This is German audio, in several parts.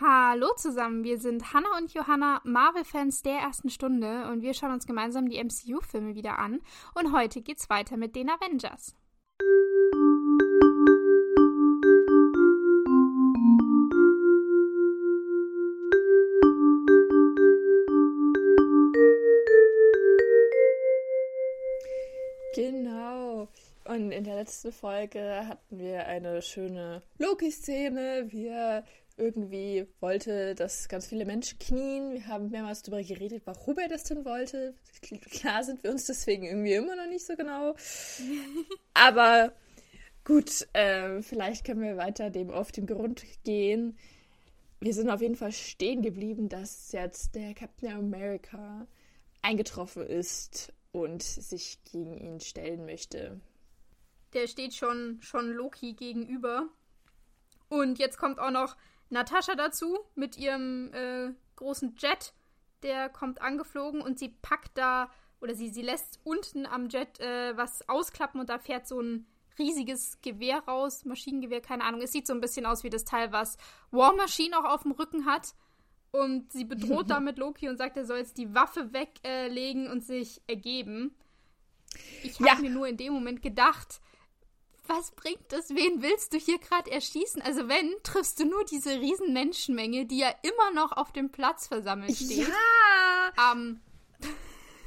Hallo zusammen, wir sind Hannah und Johanna, Marvel-Fans der ersten Stunde und wir schauen uns gemeinsam die MCU-Filme wieder an und heute geht's weiter mit den Avengers. Genau. Und in der letzten Folge hatten wir eine schöne Loki-Szene. Wir irgendwie wollte, dass ganz viele Menschen knien. Wir haben mehrmals darüber geredet, warum er das denn wollte. Klar sind wir uns deswegen irgendwie immer noch nicht so genau. Aber gut, äh, vielleicht können wir weiter dem auf den Grund gehen. Wir sind auf jeden Fall stehen geblieben, dass jetzt der Captain America eingetroffen ist und sich gegen ihn stellen möchte. Der steht schon, schon Loki gegenüber. Und jetzt kommt auch noch Natascha dazu mit ihrem äh, großen Jet. Der kommt angeflogen und sie packt da, oder sie, sie lässt unten am Jet äh, was ausklappen und da fährt so ein riesiges Gewehr raus, Maschinengewehr, keine Ahnung. Es sieht so ein bisschen aus wie das Teil, was War Machine auch auf dem Rücken hat. Und sie bedroht damit Loki und sagt, er soll jetzt die Waffe weglegen äh, und sich ergeben. Ich habe ja. mir nur in dem Moment gedacht, was bringt das? Wen willst du hier gerade erschießen? Also wenn, triffst du nur diese riesen Menschenmenge, die ja immer noch auf dem Platz versammelt steht. Ja! Ähm,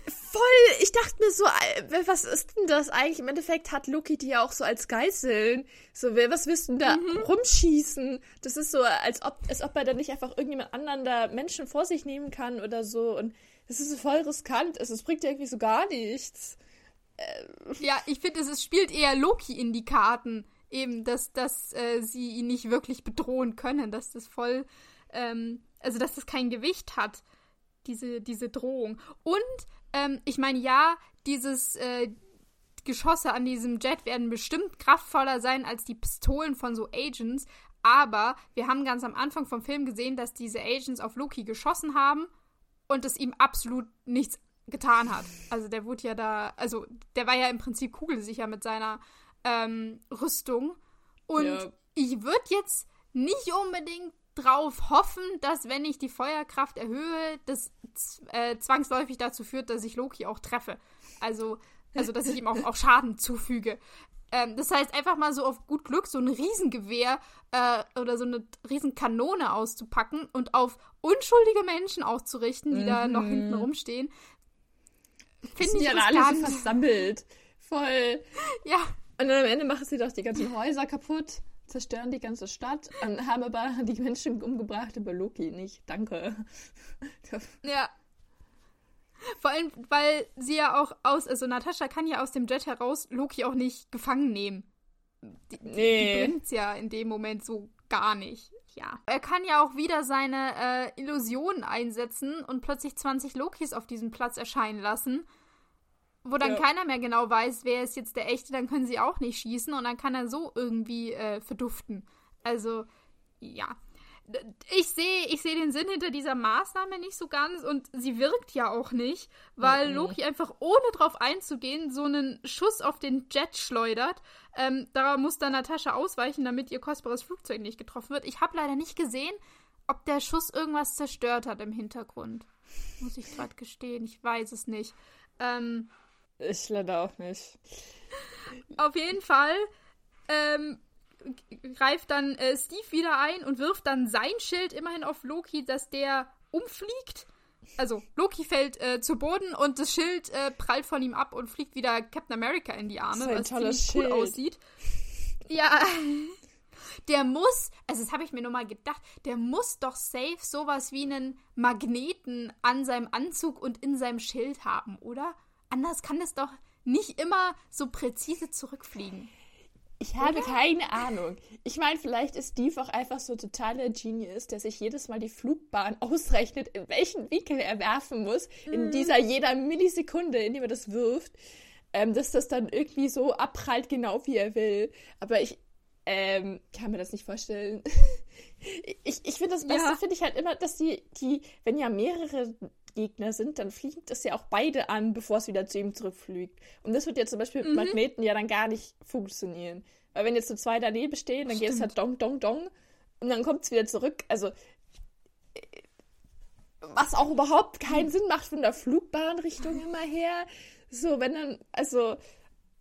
Voll! Ich dachte mir so, äh, was ist denn das eigentlich? Im Endeffekt hat Loki die ja auch so als Geißeln. So, was willst du denn da mhm. rumschießen? Das ist so, als ob, als ob er dann nicht einfach irgendjemand anderen da Menschen vor sich nehmen kann oder so. Und das ist so voll riskant. Also, es bringt ja irgendwie so gar nichts. Ja, ich finde, es spielt eher Loki in die Karten. Eben, dass, dass äh, sie ihn nicht wirklich bedrohen können, dass das voll, ähm, also dass das kein Gewicht hat, diese, diese Drohung. Und, ähm, ich meine, ja, dieses, äh, Geschosse an diesem Jet werden bestimmt kraftvoller sein als die Pistolen von so Agents, aber wir haben ganz am Anfang vom Film gesehen, dass diese Agents auf Loki geschossen haben und es ihm absolut nichts getan hat. Also der wurde ja da, also der war ja im Prinzip kugelsicher mit seiner ähm, Rüstung. Und ja. ich würde jetzt nicht unbedingt drauf hoffen, dass wenn ich die Feuerkraft erhöhe, das äh, zwangsläufig dazu führt, dass ich Loki auch treffe. Also, also dass ich ihm auch, auch Schaden zufüge. Ähm, das heißt, einfach mal so auf gut Glück so ein Riesengewehr äh, oder so eine Riesenkanone auszupacken und auf unschuldige Menschen auszurichten, die mhm. da noch hinten rumstehen, Finde ich ja alle so versammelt. Voll. Ja. Und dann am Ende machen sie doch die ganzen Häuser kaputt, zerstören die ganze Stadt und haben aber die Menschen umgebracht, aber Loki nicht. Danke. ja. Vor allem, weil sie ja auch aus, also Natascha kann ja aus dem Jet heraus Loki auch nicht gefangen nehmen. Die, nee. die bringt's ja in dem Moment so gar nicht. Ja. Er kann ja auch wieder seine äh, Illusionen einsetzen und plötzlich 20 Lokis auf diesem Platz erscheinen lassen. Wo dann ja. keiner mehr genau weiß, wer ist jetzt der echte, dann können sie auch nicht schießen und dann kann er so irgendwie äh, verduften. Also, ja ich sehe ich seh den Sinn hinter dieser Maßnahme nicht so ganz und sie wirkt ja auch nicht, weil mhm. Loki einfach ohne drauf einzugehen so einen Schuss auf den Jet schleudert. Ähm, da muss dann Natascha ausweichen, damit ihr kostbares Flugzeug nicht getroffen wird. Ich habe leider nicht gesehen, ob der Schuss irgendwas zerstört hat im Hintergrund. Muss ich gerade gestehen, ich weiß es nicht. Ähm, ich leider auch nicht. Auf jeden Fall ähm, greift dann äh, Steve wieder ein und wirft dann sein Schild immerhin auf Loki, dass der umfliegt. Also Loki fällt äh, zu Boden und das Schild äh, prallt von ihm ab und fliegt wieder Captain America in die Arme, was ziemlich Schild. cool aussieht. Ja, der muss, also das habe ich mir nur mal gedacht, der muss doch safe sowas wie einen Magneten an seinem Anzug und in seinem Schild haben, oder? Anders kann das doch nicht immer so präzise zurückfliegen. Ich habe Oder? keine Ahnung. Ich meine, vielleicht ist Steve auch einfach so totaler Genius, der sich jedes Mal die Flugbahn ausrechnet, in welchen Winkel er werfen muss, mhm. in dieser jeder Millisekunde, in dem er das wirft, ähm, dass das dann irgendwie so abprallt, genau wie er will. Aber ich ähm, kann mir das nicht vorstellen. ich ich finde das Beste, ja. finde ich halt immer, dass die, die, wenn ja mehrere Gegner sind, dann fliegt das ja auch beide an, bevor es wieder zu ihm zurückfliegt. Und das wird ja zum Beispiel mhm. mit Magneten ja dann gar nicht funktionieren. Weil wenn jetzt so zwei daneben stehen, dann Stimmt. geht es halt dong, dong, dong und dann kommt es wieder zurück. Also was auch überhaupt keinen Sinn macht von der Flugbahnrichtung immer her. So, wenn dann, also,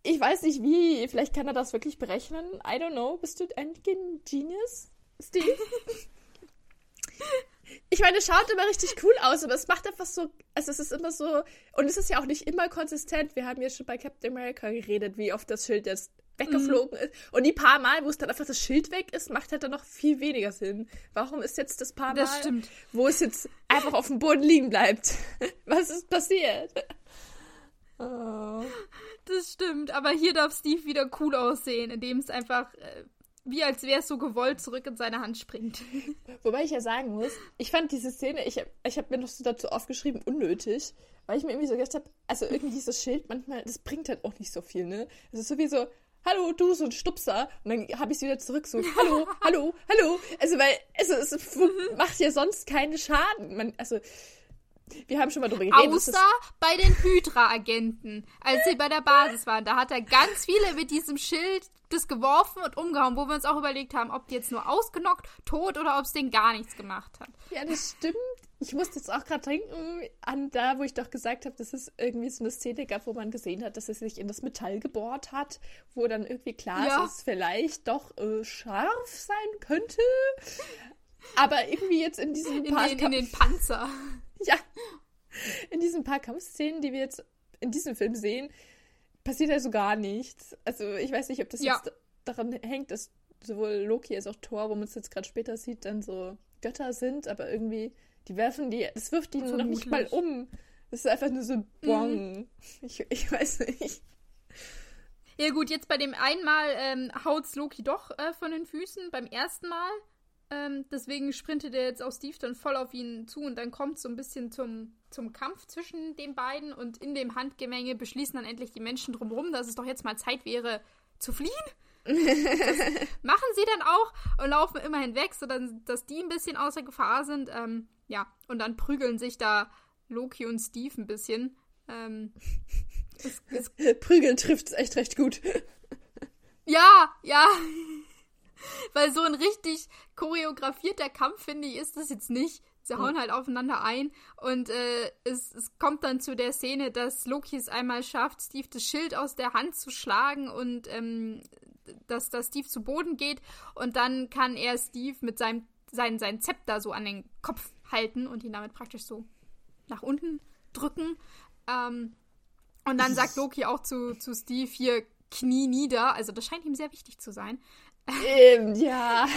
ich weiß nicht wie, vielleicht kann er das wirklich berechnen. I don't know. Bist du ein Genius, Steve? ich meine, es schaut immer richtig cool aus, aber es macht einfach so, also es ist immer so, und es ist ja auch nicht immer konsistent. Wir haben ja schon bei Captain America geredet, wie oft das Schild jetzt weggeflogen mhm. ist. Und die paar Mal, wo es dann einfach das Schild weg ist, macht halt dann noch viel weniger Sinn. Warum ist jetzt das paar Mal, das wo es jetzt einfach auf dem Boden liegen bleibt? Was ist passiert? Oh. Das stimmt, aber hier darf Steve wieder cool aussehen, indem es einfach äh, wie als wäre es so gewollt zurück in seine Hand springt. Wobei ich ja sagen muss, ich fand diese Szene, ich habe ich hab mir noch so dazu aufgeschrieben, unnötig, weil ich mir irgendwie so gedacht habe, also irgendwie dieses Schild manchmal, das bringt halt auch nicht so viel, ne? Es ist sowieso, hallo, du, so ein Stupser. Und dann habe ich es wieder zurück, so, hallo, hallo, hallo. Also, weil, also, es macht ja sonst keinen Schaden. Man, also, wir haben schon mal drüber geredet. Außer bei den Hydra-Agenten, als sie bei der Basis waren. Da hat er ganz viele mit diesem Schild das geworfen und umgehauen, wo wir uns auch überlegt haben, ob die jetzt nur ausgenockt, tot oder ob es denen gar nichts gemacht hat. Ja, das stimmt. Ich musste jetzt auch gerade denken an da, wo ich doch gesagt habe, dass es irgendwie so eine Szene gab, wo man gesehen hat, dass es sich in das Metall gebohrt hat, wo dann irgendwie klar ja. ist, dass es vielleicht doch äh, scharf sein könnte. Aber irgendwie jetzt in diesem in Den, in den Panzer. Ja. In diesen paar Kampfszenen, die wir jetzt in diesem Film sehen, passiert also gar nichts. Also ich weiß nicht, ob das ja. jetzt daran hängt, dass sowohl Loki als auch Thor, wo man es jetzt gerade später sieht, dann so Götter sind, aber irgendwie, die werfen die, das wirft die noch nicht mal um. Das ist einfach nur so Bong. Mhm. Ich, ich weiß nicht. Ja gut, jetzt bei dem einmal ähm, haut's Loki doch äh, von den Füßen, beim ersten Mal. Ähm, deswegen sprintet er jetzt auch Steve dann voll auf ihn zu und dann kommt so ein bisschen zum, zum Kampf zwischen den beiden und in dem Handgemenge beschließen dann endlich die Menschen drumherum, dass es doch jetzt mal Zeit wäre zu fliehen. machen sie dann auch und laufen immer hinweg, sodass dass die ein bisschen außer Gefahr sind. Ähm, ja, und dann prügeln sich da Loki und Steve ein bisschen. Ähm, es, es Prügeln trifft echt recht gut. Ja, ja. Weil so ein richtig choreografierter Kampf, finde ich, ist das jetzt nicht. Sie hauen halt aufeinander ein und äh, es, es kommt dann zu der Szene, dass Loki es einmal schafft, Steve das Schild aus der Hand zu schlagen und ähm, dass, dass Steve zu Boden geht und dann kann er Steve mit seinem sein, sein Zepter so an den Kopf halten und ihn damit praktisch so nach unten drücken. Ähm, und dann sagt Loki auch zu, zu Steve hier Knie nieder. Also das scheint ihm sehr wichtig zu sein. Ähm, ja.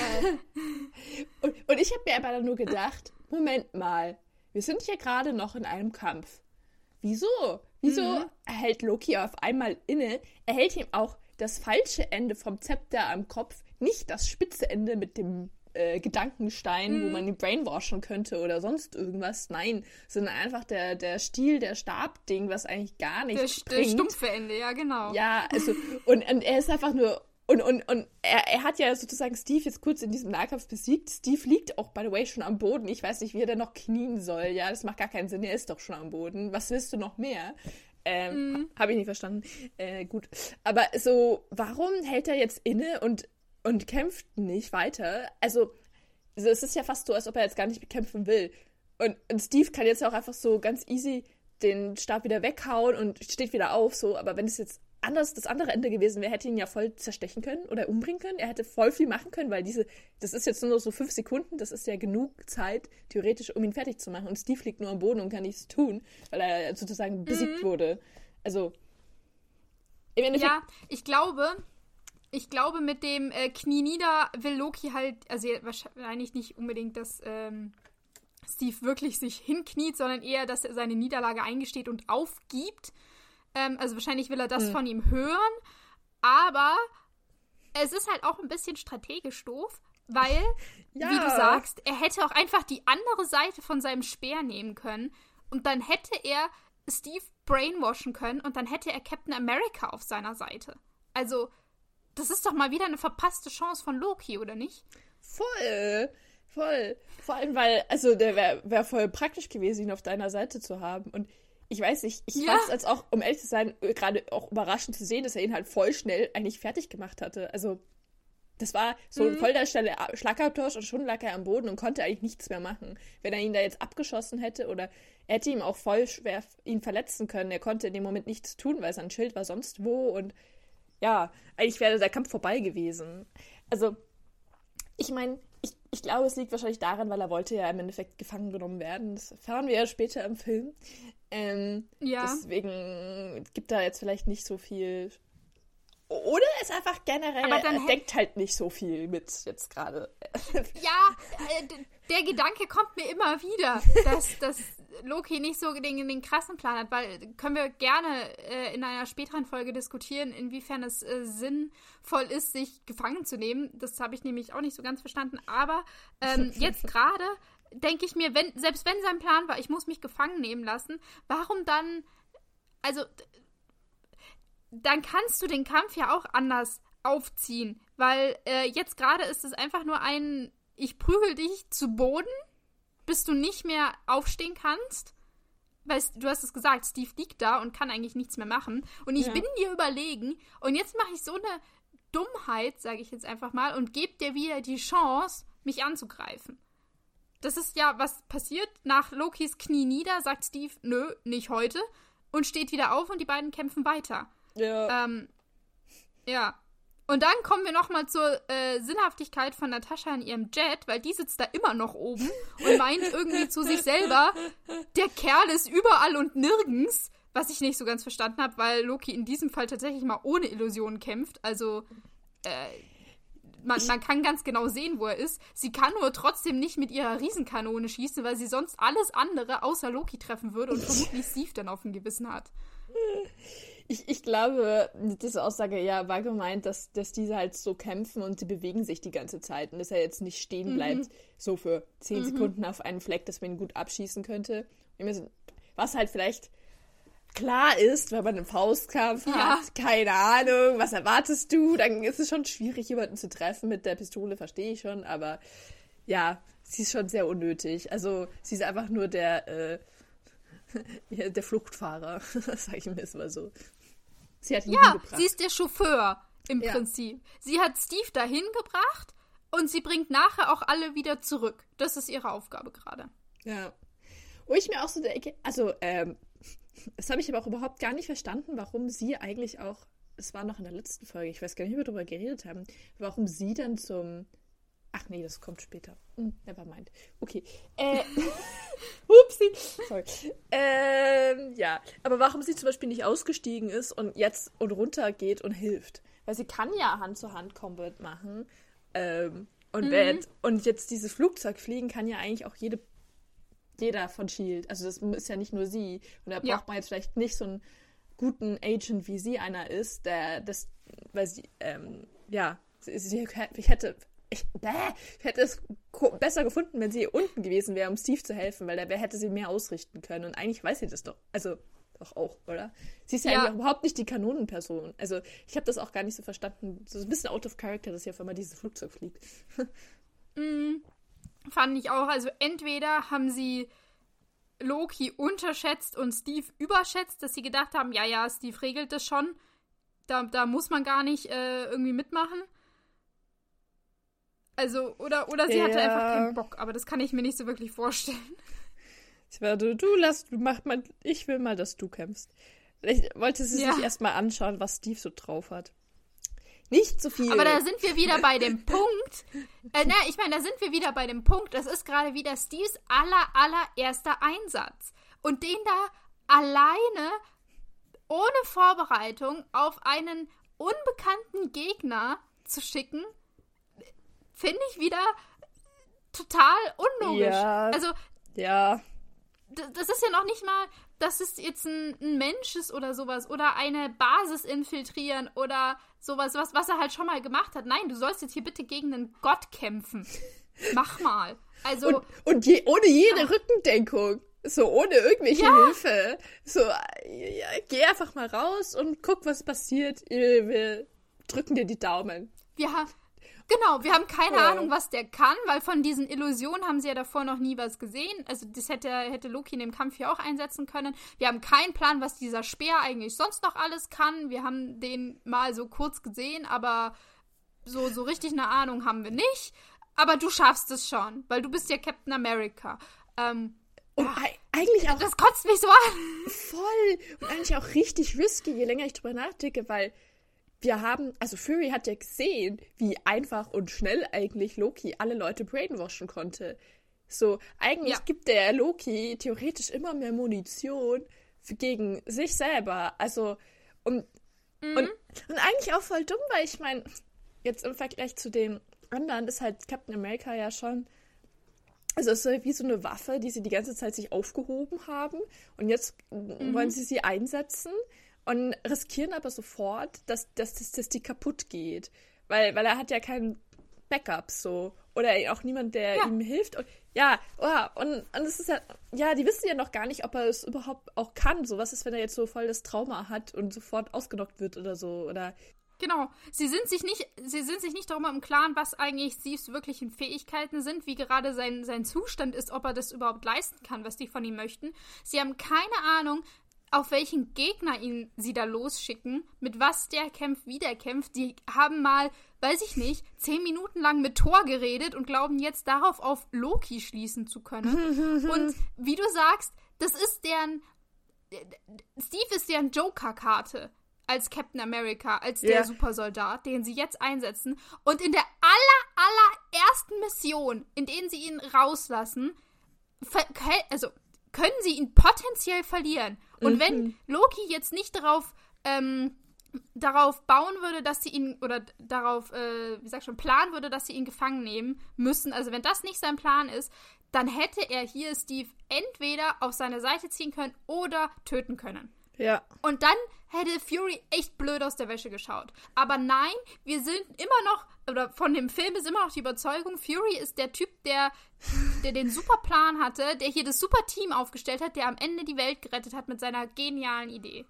und, und ich habe mir aber dann nur gedacht, Moment mal, wir sind hier gerade noch in einem Kampf. Wieso? Wieso mhm. erhält Loki auf einmal inne? Er hält ihm auch das falsche Ende vom Zepter am Kopf, nicht das spitze Ende mit dem äh, Gedankenstein, mhm. wo man ihn brainwashen könnte oder sonst irgendwas. Nein, sondern einfach der, der Stiel, der Stabding, was eigentlich gar nichts der, bringt. Der stumpfe Ende, ja, genau. Ja, also, und, und er ist einfach nur und, und, und er, er hat ja sozusagen Steve jetzt kurz in diesem Nahkampf besiegt. Steve liegt auch, by the way, schon am Boden. Ich weiß nicht, wie er denn noch knien soll. Ja, das macht gar keinen Sinn. Er ist doch schon am Boden. Was willst du noch mehr? Ähm, mm. Habe ich nicht verstanden. Äh, gut. Aber so, warum hält er jetzt inne und, und kämpft nicht weiter? Also, es ist ja fast so, als ob er jetzt gar nicht kämpfen will. Und, und Steve kann jetzt auch einfach so ganz easy den Stab wieder weghauen und steht wieder auf, so. Aber wenn es jetzt anders das andere Ende gewesen wäre, hätte ihn ja voll zerstechen können oder umbringen können. Er hätte voll viel machen können, weil diese, das ist jetzt nur so fünf Sekunden, das ist ja genug Zeit, theoretisch, um ihn fertig zu machen. Und Steve liegt nur am Boden und kann nichts tun, weil er sozusagen mhm. besiegt wurde. Also. ja, ich glaube, ich glaube, mit dem äh, Knie nieder will Loki halt, also wahrscheinlich nicht unbedingt, dass ähm, Steve wirklich sich hinkniet, sondern eher, dass er seine Niederlage eingesteht und aufgibt ähm, also wahrscheinlich will er das mhm. von ihm hören. Aber es ist halt auch ein bisschen strategisch doof, weil, ja. wie du sagst, er hätte auch einfach die andere Seite von seinem Speer nehmen können. Und dann hätte er Steve brainwashen können und dann hätte er Captain America auf seiner Seite. Also, das ist doch mal wieder eine verpasste Chance von Loki, oder nicht? Voll. Voll. Vor allem, weil, also der wäre wär voll praktisch gewesen, ihn auf deiner Seite zu haben. Und ich weiß nicht, ich ja. fand es als auch, um ehrlich zu sein, gerade auch überraschend zu sehen, dass er ihn halt voll schnell eigentlich fertig gemacht hatte. Also, Das war so ein mhm. voll der schnelle Schlagabtausch und schon lag er am Boden und konnte eigentlich nichts mehr machen. Wenn er ihn da jetzt abgeschossen hätte oder er hätte ihm auch voll schwer ihn verletzen können. Er konnte in dem Moment nichts tun, weil sein Schild war sonst wo und ja, eigentlich wäre der Kampf vorbei gewesen. Also, ich meine, ich, ich glaube, es liegt wahrscheinlich daran, weil er wollte ja im Endeffekt gefangen genommen werden. Das erfahren wir ja später im Film. Ähm, ja. Deswegen gibt da jetzt vielleicht nicht so viel oder ist einfach generell, aber dann er denkt halt nicht so viel mit jetzt gerade. Ja, äh, der Gedanke kommt mir immer wieder, dass, dass Loki nicht so den, den krassen Plan hat, weil können wir gerne äh, in einer späteren Folge diskutieren, inwiefern es äh, sinnvoll ist, sich gefangen zu nehmen. Das habe ich nämlich auch nicht so ganz verstanden. Aber ähm, jetzt gerade denke ich mir, wenn, selbst wenn sein Plan war, ich muss mich gefangen nehmen lassen, warum dann, also dann kannst du den Kampf ja auch anders aufziehen. Weil äh, jetzt gerade ist es einfach nur ein, ich prügel dich zu Boden, bis du nicht mehr aufstehen kannst. Weil du hast es gesagt, Steve liegt da und kann eigentlich nichts mehr machen. Und ich ja. bin dir überlegen. Und jetzt mache ich so eine Dummheit, sage ich jetzt einfach mal, und gebe dir wieder die Chance, mich anzugreifen. Das ist ja, was passiert. Nach Lokis Knie nieder sagt Steve, nö, nicht heute. Und steht wieder auf und die beiden kämpfen weiter. Ja. Ähm, ja. Und dann kommen wir nochmal zur äh, Sinnhaftigkeit von Natascha in ihrem Jet, weil die sitzt da immer noch oben und meint irgendwie zu sich selber, der Kerl ist überall und nirgends, was ich nicht so ganz verstanden habe, weil Loki in diesem Fall tatsächlich mal ohne Illusionen kämpft. Also, äh, man, man kann ganz genau sehen, wo er ist. Sie kann nur trotzdem nicht mit ihrer Riesenkanone schießen, weil sie sonst alles andere außer Loki treffen würde und vermutlich Steve dann auf dem Gewissen hat. Ich, ich glaube, diese Aussage ja war gemeint, dass, dass diese halt so kämpfen und sie bewegen sich die ganze Zeit und dass er jetzt nicht stehen mhm. bleibt, mhm. so für zehn mhm. Sekunden auf einen Fleck, dass man ihn gut abschießen könnte. Was halt vielleicht klar ist, wenn man einen Faustkampf ja. hat, keine Ahnung, was erwartest du? Dann ist es schon schwierig, jemanden zu treffen mit der Pistole, verstehe ich schon, aber ja, sie ist schon sehr unnötig. Also sie ist einfach nur der, äh, der Fluchtfahrer, sag ich mir jetzt mal so. Sie hat ihn ja, sie ist der Chauffeur im ja. Prinzip. Sie hat Steve dahin gebracht und sie bringt nachher auch alle wieder zurück. Das ist ihre Aufgabe gerade. Ja. Wo ich mir auch so denke, also, ähm, das habe ich aber auch überhaupt gar nicht verstanden, warum sie eigentlich auch, es war noch in der letzten Folge, ich weiß gar nicht, wie wir darüber geredet haben, warum sie dann zum Ach nee, das kommt später. Hm, never mind. Okay. Äh, upsi. Sorry. Ähm, ja. Aber warum sie zum Beispiel nicht ausgestiegen ist und jetzt und runter geht und hilft? Weil sie kann ja Hand-zu-Hand-Combat machen. Ähm, und, mhm. und jetzt dieses Flugzeug fliegen kann ja eigentlich auch jede, jeder von Shield. Also das ist ja nicht nur sie. Und da ja. braucht man jetzt vielleicht nicht so einen guten Agent, wie sie einer ist, der das, weil sie, ähm, ja, sie, sie hätte ich, bäh, ich hätte es besser gefunden, wenn sie unten gewesen wäre, um Steve zu helfen, weil der hätte sie mehr ausrichten können. Und eigentlich weiß sie das doch. Also, doch auch, oder? Sie ist ja, ja. eigentlich überhaupt nicht die Kanonenperson. Also, ich habe das auch gar nicht so verstanden. So ein bisschen out of character, dass sie auf einmal dieses Flugzeug fliegt. mm, fand ich auch. Also, entweder haben sie Loki unterschätzt und Steve überschätzt, dass sie gedacht haben, ja, ja, Steve regelt das schon. Da, da muss man gar nicht äh, irgendwie mitmachen. Also, oder, oder sie ja. hatte einfach keinen Bock, aber das kann ich mir nicht so wirklich vorstellen. Ich werde, du lass, du mach mal, ich will mal, dass du kämpfst. Ich wollte sie ja. sich erstmal anschauen, was Steve so drauf hat. Nicht so viel. Aber da sind wir wieder bei dem Punkt. Äh, na, ich meine, da sind wir wieder bei dem Punkt. Das ist gerade wieder Steves aller, allererster Einsatz. Und den da alleine, ohne Vorbereitung, auf einen unbekannten Gegner zu schicken, finde ich wieder total unlogisch. Ja, also, ja. Das ist ja noch nicht mal, dass es jetzt ein, ein Mensch ist oder sowas oder eine Basis infiltrieren oder sowas, was, was er halt schon mal gemacht hat. Nein, du sollst jetzt hier bitte gegen einen Gott kämpfen. Mach mal. Also. Und, und je, ohne jede ach. Rückendenkung. So ohne irgendwelche ja. Hilfe. So, ja, geh einfach mal raus und guck, was passiert. Wir drücken dir die Daumen. Wir Genau, wir haben keine ja. Ahnung, was der kann, weil von diesen Illusionen haben sie ja davor noch nie was gesehen. Also das hätte, hätte Loki in dem Kampf hier auch einsetzen können. Wir haben keinen Plan, was dieser Speer eigentlich sonst noch alles kann. Wir haben den mal so kurz gesehen, aber so, so richtig eine Ahnung haben wir nicht, aber du schaffst es schon, weil du bist ja Captain America. Ähm, und ja, eigentlich auch. Das kotzt mich so an. Voll. Und eigentlich auch richtig risky, je länger ich drüber nachdenke, weil wir haben, also Fury hat ja gesehen, wie einfach und schnell eigentlich Loki alle Leute brainwashen konnte. So, eigentlich ja. gibt der Loki theoretisch immer mehr Munition gegen sich selber. Also, und, mhm. und, und eigentlich auch voll dumm, weil ich meine, jetzt im Vergleich zu den anderen ist halt Captain America ja schon. Also es ist wie so eine Waffe, die sie die ganze Zeit sich aufgehoben haben und jetzt mhm. wollen sie sie einsetzen und riskieren aber sofort, dass, dass, dass, dass die kaputt geht. Weil, weil er hat ja keinen Backup so. Oder auch niemand, der ja. ihm hilft. Und, ja, oh, und, und es ist ja, ja, die wissen ja noch gar nicht, ob er es überhaupt auch kann. So, was ist, wenn er jetzt so voll das Trauma hat und sofort ausgenockt wird oder so? Oder Genau. Sie sind sich nicht, sie sind sich nicht darüber im Klaren, was eigentlich Steves wirklichen Fähigkeiten sind, wie gerade sein, sein Zustand ist, ob er das überhaupt leisten kann, was die von ihm möchten. Sie haben keine Ahnung, auf welchen Gegner ihn sie da losschicken, mit was der kämpft, wie der kämpft. Die haben mal, weiß ich nicht, zehn Minuten lang mit Thor geredet und glauben jetzt darauf auf Loki schließen zu können. und wie du sagst, das ist deren. Steve ist deren Joker-Karte als Captain America, als der yeah. Supersoldat, den sie jetzt einsetzen. Und in der aller, allerersten Mission, in denen sie ihn rauslassen, also können sie ihn potenziell verlieren. Und mhm. wenn Loki jetzt nicht darauf, ähm, darauf bauen würde, dass sie ihn, oder darauf, äh, wie sag schon, planen würde, dass sie ihn gefangen nehmen müssen, also wenn das nicht sein Plan ist, dann hätte er hier Steve entweder auf seine Seite ziehen können oder töten können. Ja. Und dann hätte Fury echt blöd aus der Wäsche geschaut. Aber nein, wir sind immer noch, oder von dem Film ist immer noch die Überzeugung, Fury ist der Typ, der, der den super Plan hatte, der hier das super Team aufgestellt hat, der am Ende die Welt gerettet hat mit seiner genialen Idee.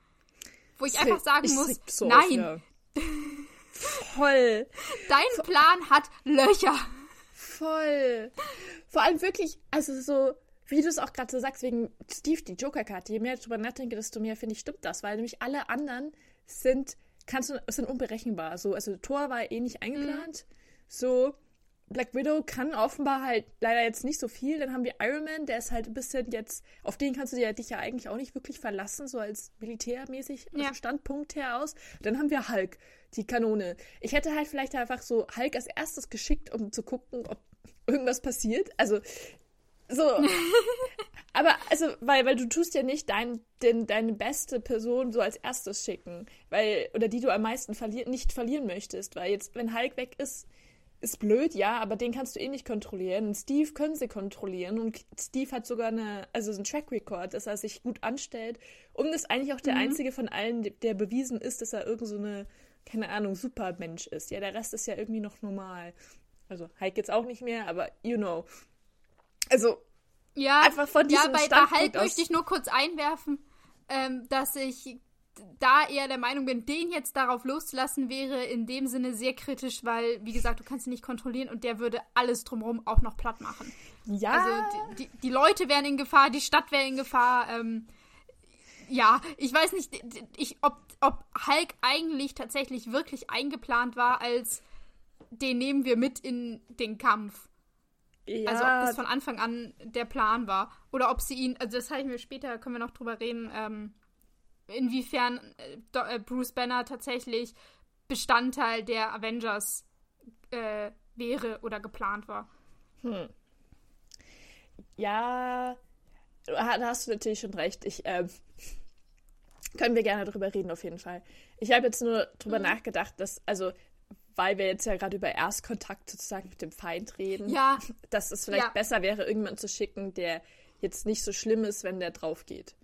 Wo ich einfach sagen ich muss, so nein. Ja. Voll. Dein Plan hat Löcher. Voll. Vor allem wirklich, also so, wie du es auch gerade so sagst, wegen Steve, die Joker-Karte, je mehr ich drüber nachdenke, desto mehr finde ich, stimmt das, weil nämlich alle anderen sind, kannst du, sind unberechenbar. So, also Thor war eh nicht eingeplant. Mhm. So, Black Widow kann offenbar halt leider jetzt nicht so viel. Dann haben wir Iron Man, der ist halt ein bisschen jetzt, auf den kannst du dir, dich ja eigentlich auch nicht wirklich verlassen, so als militärmäßig ja. Standpunkt her aus. Dann haben wir Hulk, die Kanone. Ich hätte halt vielleicht einfach so Hulk als erstes geschickt, um zu gucken, ob irgendwas passiert. Also so. Aber, also, weil, weil du tust ja nicht dein, den, deine beste Person so als erstes schicken. Weil, oder die du am meisten verlier nicht verlieren möchtest. Weil jetzt, wenn Hulk weg ist, ist blöd, ja, aber den kannst du eh nicht kontrollieren. Und Steve können sie kontrollieren. Und Steve hat sogar eine, also so ein Track Record, dass er sich gut anstellt. Und ist eigentlich auch der mhm. einzige von allen, der bewiesen ist, dass er irgend so eine, keine Ahnung, Supermensch ist. Ja, der Rest ist ja irgendwie noch normal. Also Hulk jetzt auch nicht mehr, aber you know. Also, ja, einfach von diesem ja, bei, Standpunkt bei Halt möchte ich nur kurz einwerfen, ähm, dass ich da eher der Meinung bin, den jetzt darauf loszulassen, wäre in dem Sinne sehr kritisch, weil, wie gesagt, du kannst ihn nicht kontrollieren und der würde alles drumherum auch noch platt machen. Ja. Also die, die, die Leute wären in Gefahr, die Stadt wäre in Gefahr. Ähm, ja, ich weiß nicht, ich, ob, ob Hulk eigentlich tatsächlich wirklich eingeplant war, als den nehmen wir mit in den Kampf. Ja. Also ob das von Anfang an der Plan war. Oder ob sie ihn, also das habe ich mir später, können wir noch drüber reden, ähm, inwiefern äh, äh, Bruce Banner tatsächlich Bestandteil der Avengers äh, wäre oder geplant war. Hm. Ja, da hast du natürlich schon recht. Ich, äh, können wir gerne drüber reden, auf jeden Fall. Ich habe jetzt nur drüber mhm. nachgedacht, dass, also weil wir jetzt ja gerade über Erstkontakt sozusagen mit dem Feind reden, ja. dass es vielleicht ja. besser wäre, irgendjemanden zu schicken, der jetzt nicht so schlimm ist, wenn der drauf geht.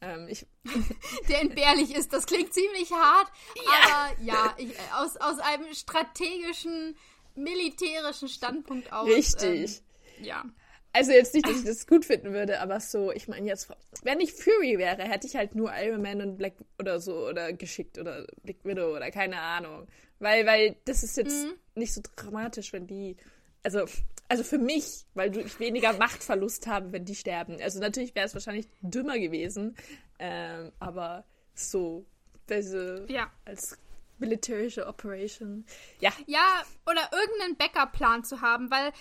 Ähm, ich der entbehrlich ist, das klingt ziemlich hart, ja. aber ja, ich, aus, aus einem strategischen, militärischen Standpunkt aus. Richtig. Ähm, ja. Also jetzt nicht, dass ich das gut finden würde, aber so, ich meine jetzt, wenn ich Fury wäre, hätte ich halt nur Iron Man und Black oder so oder geschickt oder Black Widow oder keine Ahnung. Weil, weil das ist jetzt mhm. nicht so dramatisch, wenn die, also, also für mich, weil ich weniger Machtverlust habe, wenn die sterben. Also natürlich wäre es wahrscheinlich dümmer gewesen, ähm, aber so, also, ja. als Militärische Operation. Ja. Ja, oder irgendeinen Backup-Plan zu haben, weil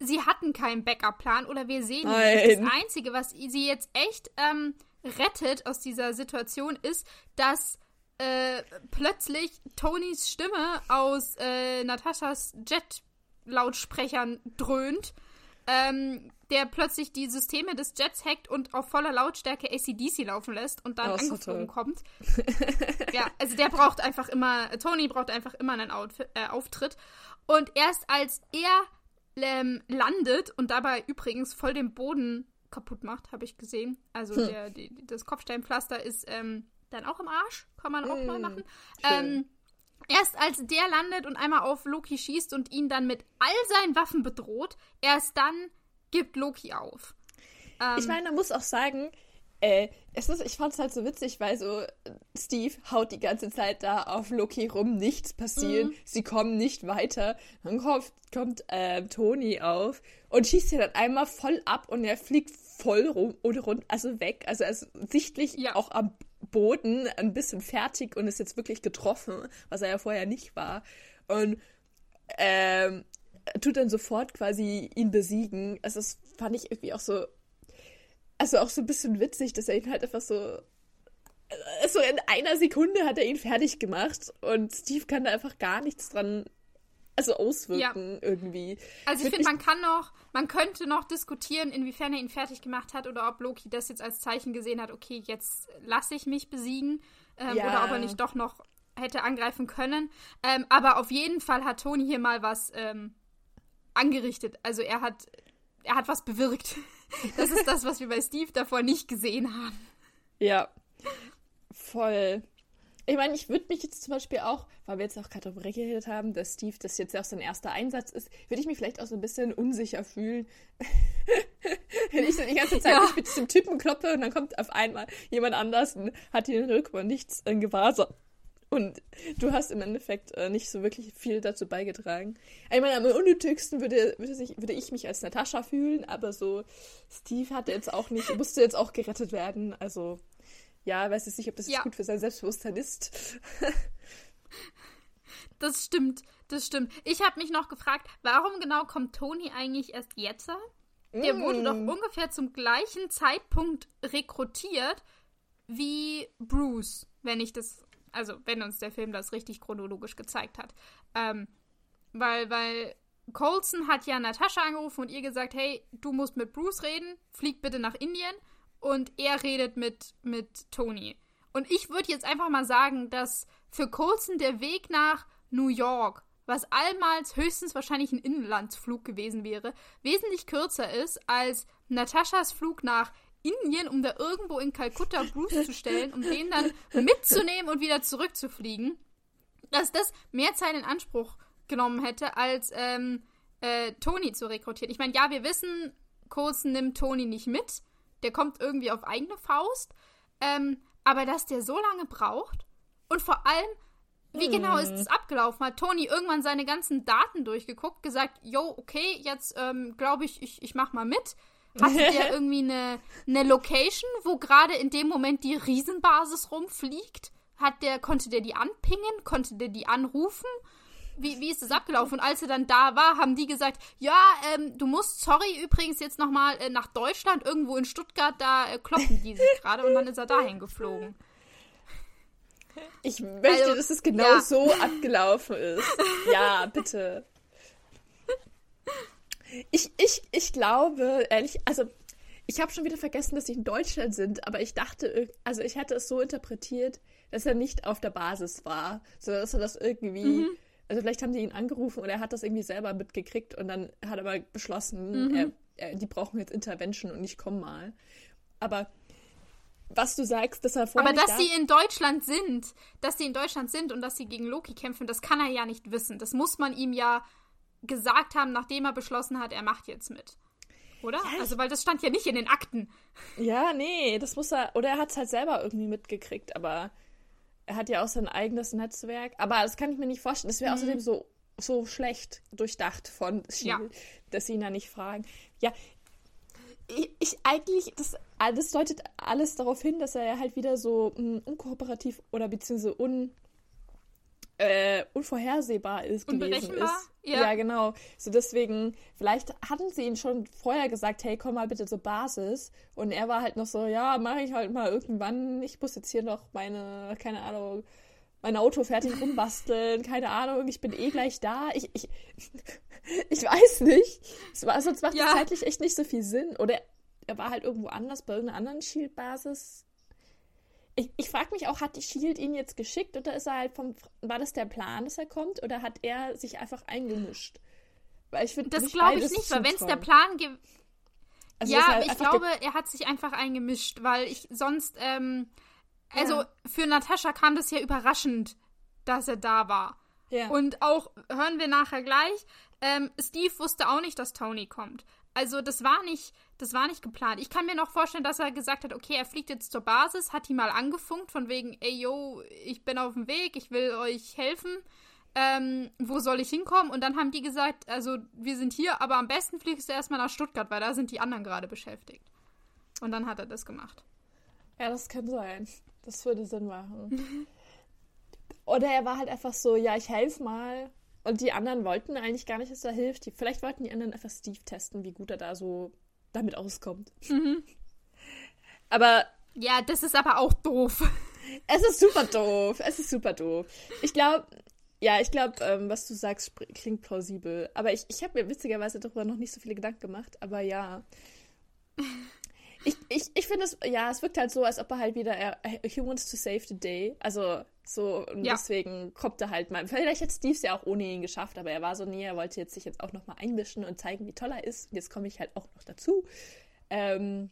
sie hatten keinen Backup-Plan oder wir sehen nicht. Das Einzige, was sie jetzt echt ähm, rettet aus dieser Situation, ist, dass äh, plötzlich Tonys Stimme aus äh, Nataschas Jet-Lautsprechern dröhnt, ähm, der plötzlich die Systeme des Jets hackt und auf voller Lautstärke ACDC laufen lässt und dann oh, angeflogen so kommt. ja, also der braucht einfach immer, Tony braucht einfach immer einen Outfit, äh, Auftritt. Und erst als er ähm, landet und dabei übrigens voll den Boden kaputt macht, habe ich gesehen. Also hm. der, die, das Kopfsteinpflaster ist ähm, dann auch im Arsch, kann man auch hm. mal machen. Ähm, erst als der landet und einmal auf Loki schießt und ihn dann mit all seinen Waffen bedroht, erst dann gibt Loki auf. ich meine, man muss auch sagen, äh, es ist, ich fand es halt so witzig, weil so Steve haut die ganze Zeit da auf Loki rum, nichts passiert, mhm. sie kommen nicht weiter. Dann kommt, kommt äh, Tony auf und schießt ihn dann einmal voll ab und er fliegt voll rum und rund, also weg. Also er ist sichtlich ja. auch am Boden ein bisschen fertig und ist jetzt wirklich getroffen, was er ja vorher nicht war. Und ähm, tut dann sofort quasi ihn besiegen. Also das fand ich irgendwie auch so also auch so ein bisschen witzig, dass er ihn halt einfach so. Äh, so in einer Sekunde hat er ihn fertig gemacht und Steve kann da einfach gar nichts dran also auswirken ja. irgendwie. Also ich finde, man kann noch, man könnte noch diskutieren, inwiefern er ihn fertig gemacht hat oder ob Loki das jetzt als Zeichen gesehen hat, okay, jetzt lasse ich mich besiegen ähm, ja. oder ob er nicht doch noch hätte angreifen können. Ähm, aber auf jeden Fall hat Tony hier mal was ähm, angerichtet. Also er hat, er hat was bewirkt. Das ist das, was wir bei Steve davor nicht gesehen haben. Ja. Voll. Ich meine, ich würde mich jetzt zum Beispiel auch, weil wir jetzt auch gerade darüber geredet haben, dass Steve das jetzt auch sein erster Einsatz ist, würde ich mich vielleicht auch so ein bisschen unsicher fühlen, wenn ich so die ganze Zeit ja. mit diesem Typen kloppe und dann kommt auf einmal jemand anders und hat den Rücken und nichts in Gewahrsam. Und du hast im Endeffekt äh, nicht so wirklich viel dazu beigetragen. Ich meine, am unnötigsten würde, würde, sich, würde ich mich als Natascha fühlen, aber so Steve hatte jetzt auch nicht, musste jetzt auch gerettet werden. Also, ja, weiß jetzt nicht, ob das ja. gut für sein Selbstbewusstsein ist. das stimmt, das stimmt. Ich habe mich noch gefragt, warum genau kommt Tony eigentlich erst jetzt? Der mm. wurde doch ungefähr zum gleichen Zeitpunkt rekrutiert wie Bruce, wenn ich das also, wenn uns der Film das richtig chronologisch gezeigt hat. Ähm, weil, weil Colson hat ja Natascha angerufen und ihr gesagt, hey, du musst mit Bruce reden, flieg bitte nach Indien. Und er redet mit, mit Tony. Und ich würde jetzt einfach mal sagen, dass für Colson der Weg nach New York, was allmals höchstens wahrscheinlich ein Inlandsflug gewesen wäre, wesentlich kürzer ist als Nataschas Flug nach Indien, um da irgendwo in Kalkutta Bruce zu stellen, um den dann mitzunehmen und wieder zurückzufliegen, dass das mehr Zeit in Anspruch genommen hätte, als ähm, äh, Tony zu rekrutieren. Ich meine, ja, wir wissen, Coulson nimmt Tony nicht mit. Der kommt irgendwie auf eigene Faust. Ähm, aber dass der so lange braucht und vor allem, wie genau ist es abgelaufen? Hat Tony irgendwann seine ganzen Daten durchgeguckt, gesagt, yo, okay, jetzt ähm, glaube ich, ich, ich mach mal mit. Hatte der irgendwie eine, eine Location, wo gerade in dem Moment die Riesenbasis rumfliegt? Hat der, konnte der die anpingen? Konnte der die anrufen? Wie, wie ist das abgelaufen? Und als er dann da war, haben die gesagt, ja, ähm, du musst, sorry, übrigens jetzt nochmal äh, nach Deutschland, irgendwo in Stuttgart, da äh, kloppen die sich gerade und dann ist er dahin geflogen. Ich möchte, also, dass es genau ja. so abgelaufen ist. Ja, bitte. Ich, ich, ich glaube, ehrlich, also ich habe schon wieder vergessen, dass sie in Deutschland sind, aber ich dachte, also ich hätte es so interpretiert, dass er nicht auf der Basis war, sondern dass er das irgendwie, mhm. Also vielleicht haben sie ihn angerufen oder er hat das irgendwie selber mitgekriegt und dann hat er mal beschlossen, mhm. er, er, die brauchen jetzt Intervention und ich komme mal. Aber was du sagst, dass er vorher. Aber dass da sie in Deutschland sind, dass sie in Deutschland sind und dass sie gegen Loki kämpfen, das kann er ja nicht wissen. Das muss man ihm ja gesagt haben, nachdem er beschlossen hat, er macht jetzt mit. Oder? Ja, also, weil das stand ja nicht in den Akten. Ja, nee, das muss er. Oder er hat es halt selber irgendwie mitgekriegt, aber er hat ja auch sein eigenes Netzwerk. Aber das kann ich mir nicht vorstellen. Das wäre mhm. außerdem so, so schlecht durchdacht von Shield, ja. dass sie ihn da nicht fragen. Ja, ich, ich, eigentlich, das, das deutet alles darauf hin, dass er halt wieder so mh, hm, unkooperativ oder beziehungsweise un äh, unvorhersehbar ist gewesen ist. Ja. ja, genau. So deswegen, vielleicht hatten sie ihn schon vorher gesagt, hey, komm mal bitte zur Basis. Und er war halt noch so, ja, mache ich halt mal irgendwann. Ich muss jetzt hier noch meine, keine Ahnung, mein Auto fertig rumbasteln, keine Ahnung, ich bin eh gleich da. Ich, ich, ich weiß nicht. Es war, sonst macht ja. das zeitlich echt nicht so viel Sinn. Oder er war halt irgendwo anders, bei irgendeiner anderen Shield-Basis. Ich, ich frage mich auch, hat die Shield ihn jetzt geschickt oder ist er halt vom. War das der Plan, dass er kommt? Oder hat er sich einfach eingemischt? Weil ich finde, das glaube ich nicht, weil wenn es der Plan gibt. Also ja, halt ich glaube, er hat sich einfach eingemischt, weil ich sonst. Ähm, also ja. für Natascha kam das ja überraschend, dass er da war. Ja. Und auch, hören wir nachher gleich, ähm, Steve wusste auch nicht, dass Tony kommt. Also das war nicht, das war nicht geplant. Ich kann mir noch vorstellen, dass er gesagt hat, okay, er fliegt jetzt zur Basis, hat die mal angefunkt, von wegen, ey yo, ich bin auf dem Weg, ich will euch helfen. Ähm, wo soll ich hinkommen? Und dann haben die gesagt, also wir sind hier, aber am besten fliegst du erstmal nach Stuttgart, weil da sind die anderen gerade beschäftigt. Und dann hat er das gemacht. Ja, das kann sein. Das würde Sinn machen. Oder er war halt einfach so, ja, ich helfe mal. Und die anderen wollten eigentlich gar nicht, dass er hilft. vielleicht wollten die anderen einfach Steve testen, wie gut er da so damit auskommt. Mhm. Aber. Ja, das ist aber auch doof. Es ist super doof. Es ist super doof. Ich glaube, ja, ich glaube, ähm, was du sagst, klingt plausibel. Aber ich, ich habe mir witzigerweise darüber noch nicht so viele Gedanken gemacht. Aber ja. Ich, ich, ich finde es, ja, es wirkt halt so, als ob er halt wieder, er, he wants to save the day. Also so, und ja. deswegen kommt er halt mal. Vielleicht hat Steve es ja auch ohne ihn geschafft, aber er war so nie, er wollte jetzt sich jetzt auch nochmal einmischen und zeigen, wie toll er ist. Und jetzt komme ich halt auch noch dazu. Ähm,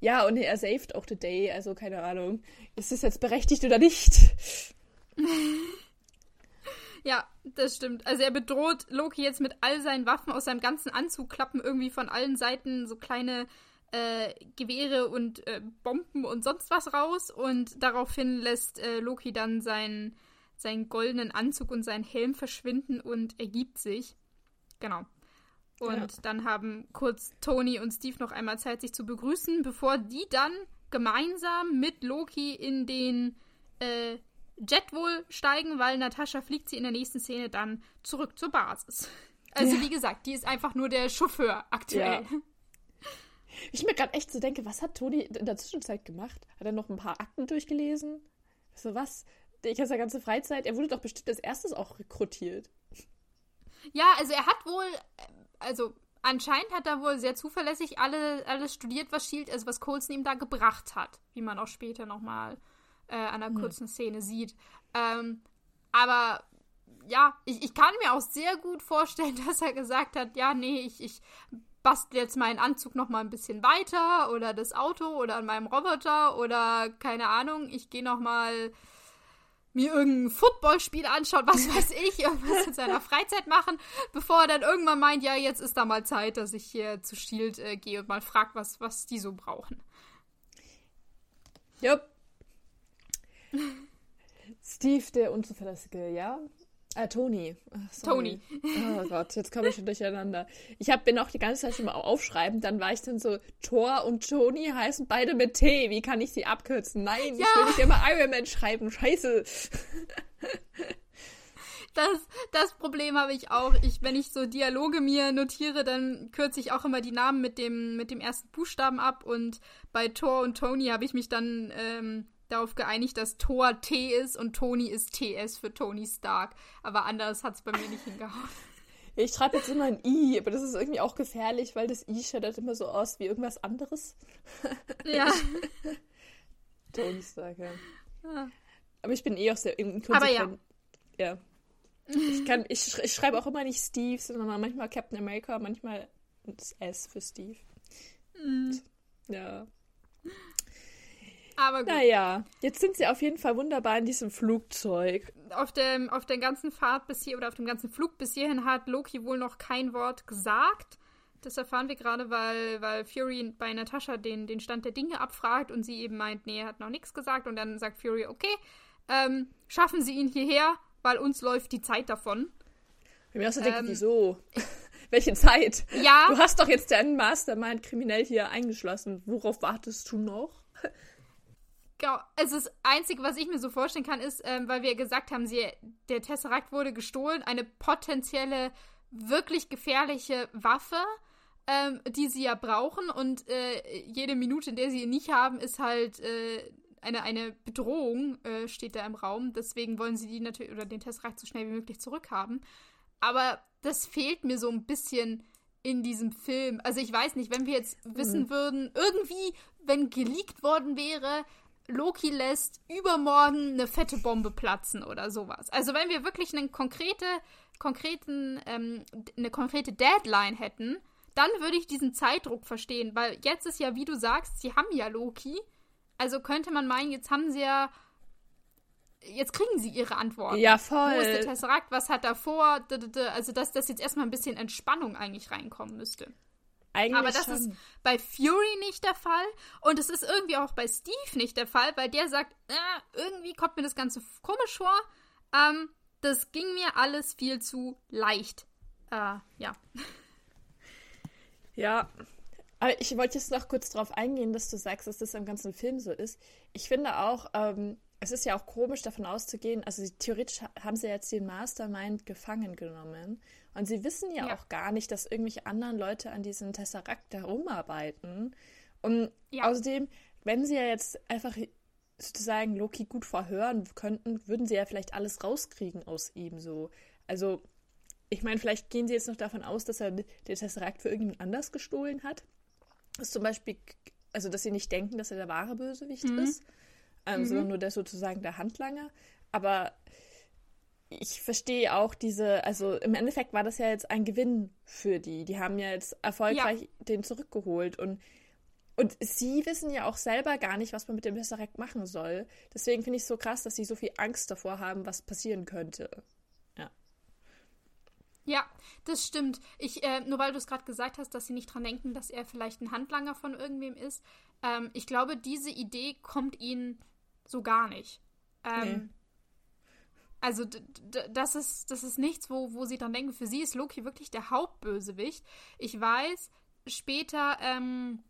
ja, und er saved auch the day, also keine Ahnung. Ist es jetzt berechtigt oder nicht? Ja, das stimmt. Also er bedroht Loki jetzt mit all seinen Waffen aus seinem ganzen Anzug, klappen irgendwie von allen Seiten so kleine äh, Gewehre und äh, Bomben und sonst was raus und daraufhin lässt äh, Loki dann seinen, seinen goldenen Anzug und seinen Helm verschwinden und ergibt sich. Genau. Und ja. dann haben kurz Tony und Steve noch einmal Zeit, sich zu begrüßen, bevor die dann gemeinsam mit Loki in den äh, Jet wohl steigen, weil Natascha fliegt sie in der nächsten Szene dann zurück zur Basis. Also ja. wie gesagt, die ist einfach nur der Chauffeur aktuell. Ja. Ich mir gerade echt so denke, was hat Toni in der Zwischenzeit gemacht? Hat er noch ein paar Akten durchgelesen? So was? Ich habe seine ganze Freizeit. Er wurde doch bestimmt als erstes auch rekrutiert. Ja, also er hat wohl, also anscheinend hat er wohl sehr zuverlässig alle, alles studiert, was Shield, also was Coulson ihm da gebracht hat, wie man auch später nochmal äh, an einer hm. kurzen Szene sieht. Ähm, aber ja, ich, ich kann mir auch sehr gut vorstellen, dass er gesagt hat, ja, nee, ich, ich bastel jetzt meinen Anzug noch mal ein bisschen weiter oder das Auto oder an meinem Roboter oder keine Ahnung, ich gehe noch mal mir irgendein Footballspiel anschauen, was weiß ich, irgendwas in seiner Freizeit machen, bevor er dann irgendwann meint, ja, jetzt ist da mal Zeit, dass ich hier zu Shield äh, gehe und mal frag, was, was die so brauchen. Jupp. Steve, der Unzuverlässige, ja? Äh, Toni. Ach, Toni. Oh Gott, jetzt komme ich schon durcheinander. Ich habe mir auch die ganze Zeit schon mal aufschreiben, dann war ich dann so, Thor und Toni heißen beide mit T. Wie kann ich sie abkürzen? Nein, ja. ich will nicht immer Iron Man schreiben. Scheiße. Das, das Problem habe ich auch. Ich, wenn ich so Dialoge mir notiere, dann kürze ich auch immer die Namen mit dem, mit dem ersten Buchstaben ab. Und bei Thor und Toni habe ich mich dann ähm, darauf geeinigt, dass Thor T ist und Tony ist TS für Tony Stark. Aber anders hat es bei mir nicht hingehauen. Ich schreibe jetzt immer ein I, aber das ist irgendwie auch gefährlich, weil das I schaut immer so aus wie irgendwas anderes. Ja. Tony Stark, ja. Ah. Aber ich bin eh auch sehr konsequent. Aber ja. Ja. Ich, kann, ich, ich schreibe auch immer nicht Steve, sondern manchmal Captain America, manchmal das S für Steve. Mm. Ja. Aber gut. Naja, jetzt sind sie auf jeden Fall wunderbar in diesem Flugzeug. Auf, dem, auf der ganzen Fahrt bis hier oder auf dem ganzen Flug bis hierhin hat Loki wohl noch kein Wort gesagt. Das erfahren wir gerade, weil, weil Fury bei Natascha den, den Stand der Dinge abfragt und sie eben meint, nee, er hat noch nichts gesagt. Und dann sagt Fury, okay, ähm, schaffen Sie ihn hierher, weil uns läuft die Zeit davon. Ich mir auch so denke, ähm, wieso? Welche Zeit? Ja. Du hast doch jetzt deinen Mastermind kriminell hier eingeschlossen. Worauf wartest du noch? Also das Einzige, was ich mir so vorstellen kann, ist, ähm, weil wir gesagt haben, sie, der Tesseract wurde gestohlen, eine potenzielle, wirklich gefährliche Waffe, ähm, die sie ja brauchen und äh, jede Minute, in der sie ihn nicht haben, ist halt äh, eine, eine Bedrohung, äh, steht da im Raum. Deswegen wollen sie die natürlich, oder den Tesseract so schnell wie möglich zurückhaben. Aber das fehlt mir so ein bisschen in diesem Film. Also ich weiß nicht, wenn wir jetzt wissen mhm. würden, irgendwie, wenn geleakt worden wäre, Loki lässt übermorgen eine fette Bombe platzen oder sowas. Also wenn wir wirklich einen konkrete, konkreten, ähm, eine konkrete Deadline hätten, dann würde ich diesen Zeitdruck verstehen, weil jetzt ist ja, wie du sagst, sie haben ja Loki. Also könnte man meinen, jetzt haben sie ja jetzt kriegen sie ihre Antworten. Ja, voll. Wo ist der Tesseract? Was hat er vor? Also, dass das jetzt erstmal ein bisschen Entspannung eigentlich reinkommen müsste. Eigentlich Aber das schon. ist bei Fury nicht der Fall und es ist irgendwie auch bei Steve nicht der Fall, weil der sagt, äh, irgendwie kommt mir das Ganze komisch vor. Ähm, das ging mir alles viel zu leicht. Äh, ja. Ja. Aber ich wollte jetzt noch kurz darauf eingehen, dass du sagst, dass das im ganzen Film so ist. Ich finde auch, ähm, es ist ja auch komisch davon auszugehen, also theoretisch haben sie jetzt den Mastermind gefangen genommen und sie wissen ja, ja, auch gar nicht, dass irgendwelche anderen Leute an diesem Tesseract herumarbeiten. Und ja. außerdem, wenn sie ja jetzt einfach sozusagen Loki gut verhören könnten, würden sie ja vielleicht alles rauskriegen aus ihm so. Also, ich meine, vielleicht gehen sie jetzt noch davon aus, dass er den Tesseract für irgendjemand anders gestohlen hat. Das ist zum Beispiel, also dass sie nicht denken, dass er der wahre Bösewicht mhm. ist ähm, mhm. sondern nur der sozusagen der Handlanger. Aber ich verstehe auch diese, also im Endeffekt war das ja jetzt ein Gewinn für die. Die haben ja jetzt erfolgreich ja. den zurückgeholt und und sie wissen ja auch selber gar nicht, was man mit dem Tesseract machen soll. Deswegen finde ich es so krass, dass sie so viel Angst davor haben, was passieren könnte. Ja. Ja, das stimmt. Ich, äh, nur weil du es gerade gesagt hast, dass sie nicht dran denken, dass er vielleicht ein Handlanger von irgendwem ist. Ähm, ich glaube, diese Idee kommt ihnen so gar nicht. Ähm, nee. Also das ist, das ist nichts, wo, wo sie dran denken. Für sie ist Loki wirklich der Hauptbösewicht. Ich weiß, später ähm,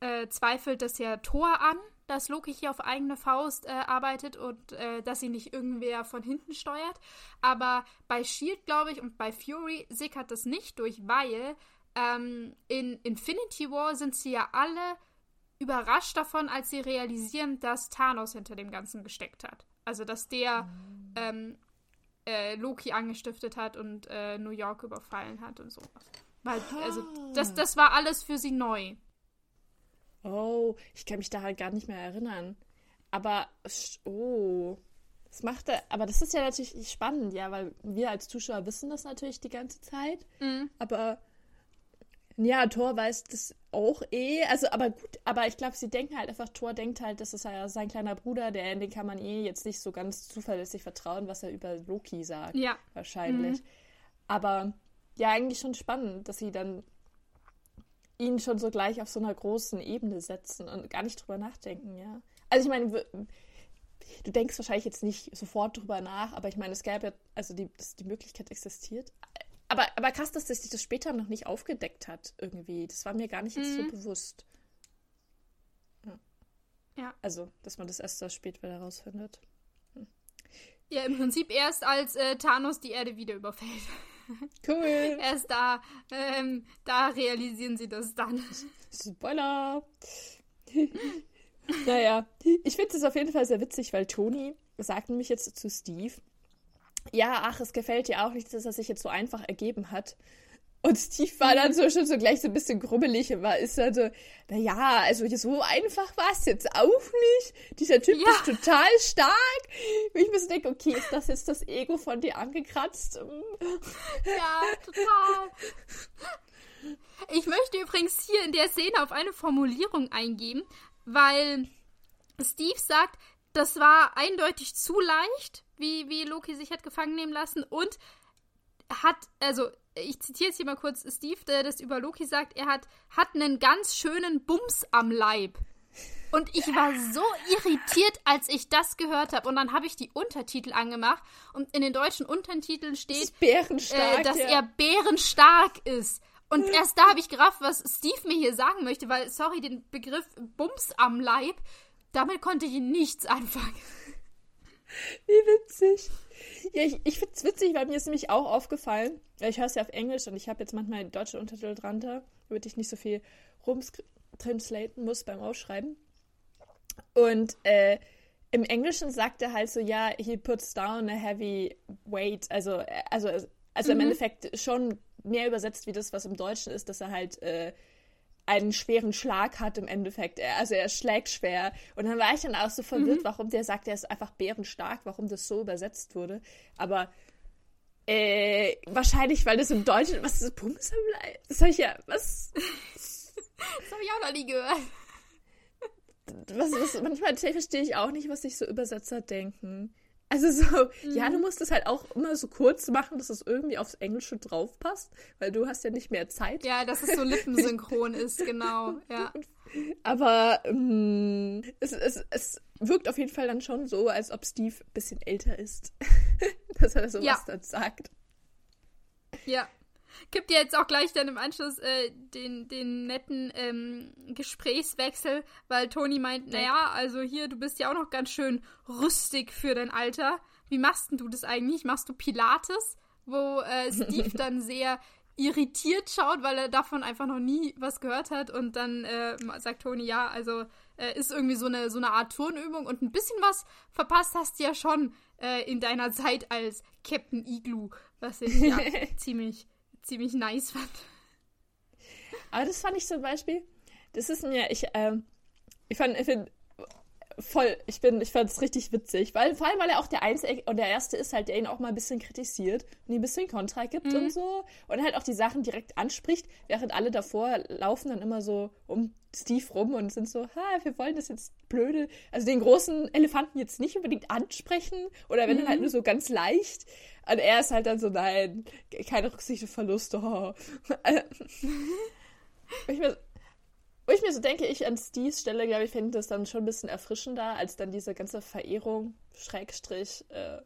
äh, zweifelt das ja Thor an, dass Loki hier auf eigene Faust äh, arbeitet und äh, dass sie nicht irgendwer von hinten steuert. Aber bei Shield, glaube ich, und bei Fury sickert das nicht durch, weil ähm, in Infinity War sind sie ja alle überrascht davon, als sie realisieren, dass Thanos hinter dem Ganzen gesteckt hat. Also, dass der mhm. Ähm, äh, Loki angestiftet hat und äh, New York überfallen hat und sowas. Weil, also, das, das war alles für sie neu. Oh, ich kann mich da halt gar nicht mehr erinnern. Aber, oh, das machte, aber das ist ja natürlich spannend, ja, weil wir als Zuschauer wissen das natürlich die ganze Zeit. Mhm. Aber ja, Thor weiß das auch eh. Also, aber gut, aber ich glaube, sie denken halt einfach, Thor denkt halt, das ist ja sein kleiner Bruder, der, den kann man eh jetzt nicht so ganz zuverlässig vertrauen, was er über Loki sagt. Ja. Wahrscheinlich. Mhm. Aber ja, eigentlich schon spannend, dass sie dann ihn schon so gleich auf so einer großen Ebene setzen und gar nicht drüber nachdenken, ja. Also ich meine, du denkst wahrscheinlich jetzt nicht sofort drüber nach, aber ich meine, es gäbe ja, also die, die Möglichkeit existiert. Aber, aber krass, dass sich das später noch nicht aufgedeckt hat, irgendwie. Das war mir gar nicht jetzt mhm. so bewusst. Ja. ja. Also, dass man das erst so spät wieder rausfindet. Hm. Ja, im Prinzip erst als äh, Thanos die Erde wieder überfällt. Cool. erst da, ähm, da realisieren sie das dann. Spoiler! naja, ich finde es auf jeden Fall sehr witzig, weil Toni sagt nämlich jetzt zu Steve, ja, ach, es gefällt dir auch nicht, dass er sich jetzt so einfach ergeben hat. Und Steve war dann so schon so gleich so ein bisschen grubbelig und war, ist dann so, naja, also so einfach war es jetzt auch nicht. Dieser Typ ja. ist total stark. Ich muss denken, okay, ist das jetzt das Ego von dir angekratzt? Ja, total. Ich möchte übrigens hier in der Szene auf eine Formulierung eingehen, weil Steve sagt, das war eindeutig zu leicht wie, wie Loki sich hat gefangen nehmen lassen und hat, also ich zitiere jetzt hier mal kurz Steve, der das über Loki sagt, er hat, hat einen ganz schönen Bums am Leib. Und ich war so irritiert, als ich das gehört habe. Und dann habe ich die Untertitel angemacht und in den deutschen Untertiteln steht, äh, dass ja. er bärenstark ist. Und erst da habe ich gerafft, was Steve mir hier sagen möchte, weil, sorry, den Begriff Bums am Leib, Damit konnte ich nichts anfangen. Wie witzig. Ja, ich, ich finde es witzig, weil mir ist nämlich auch aufgefallen, ich höre es ja auf Englisch und ich habe jetzt manchmal deutsche Untertitel drunter, damit ich nicht so viel rumtranslaten muss beim Ausschreiben. Und äh, im Englischen sagt er halt so, ja, he puts down a heavy weight. Also, also, also mhm. im Endeffekt schon mehr übersetzt wie das, was im Deutschen ist, dass er halt äh, einen schweren Schlag hat im Endeffekt. Also er schlägt schwer. Und dann war ich dann auch so verwirrt, mhm. warum der sagt, er ist einfach bärenstark, warum das so übersetzt wurde. Aber äh, wahrscheinlich, weil das im Deutschen, was ist Bumsabelei? Das habe ich ja, was? das habe ich auch noch nie gehört. Was, was, manchmal verstehe ich auch nicht, was sich so Übersetzer denken. Also so, mhm. ja, du musst es halt auch immer so kurz machen, dass es irgendwie aufs Englische draufpasst, weil du hast ja nicht mehr Zeit. Ja, dass es so lippensynchron ist, genau, ja. Aber ähm, es, es, es wirkt auf jeden Fall dann schon so, als ob Steve ein bisschen älter ist, dass er sowas ja. dann sagt. Ja gibt ja jetzt auch gleich dann im Anschluss äh, den, den netten ähm, Gesprächswechsel, weil Toni meint, naja, also hier, du bist ja auch noch ganz schön rüstig für dein Alter. Wie machst denn du das eigentlich? Machst du Pilates? Wo äh, Steve dann sehr irritiert schaut, weil er davon einfach noch nie was gehört hat und dann äh, sagt Toni, ja, also äh, ist irgendwie so eine, so eine Art Turnübung und ein bisschen was verpasst hast du ja schon äh, in deiner Zeit als Captain Igloo, was ich ja ziemlich ziemlich nice fand. Aber das fand ich zum Beispiel, das ist mir, ich, ähm, ich fand, ich find, voll, ich bin, ich fand es richtig witzig, weil, vor allem, weil er auch der Einzige und der Erste ist halt, der ihn auch mal ein bisschen kritisiert und ihm ein bisschen Kontra gibt mhm. und so und halt auch die Sachen direkt anspricht, während alle davor laufen dann immer so um Steve rum und sind so, ha, wir wollen das jetzt blöde, also den großen Elefanten jetzt nicht unbedingt ansprechen oder wenn mhm. dann halt mhm. nur so ganz leicht und er ist halt dann so, nein, keine Rücksicht auf Verluste. Oh. ich mir, wo ich mir so denke, ich an Steves Stelle, glaube ich, finde das dann schon ein bisschen erfrischender, als dann diese ganze Verehrung, Schrägstrich, äh,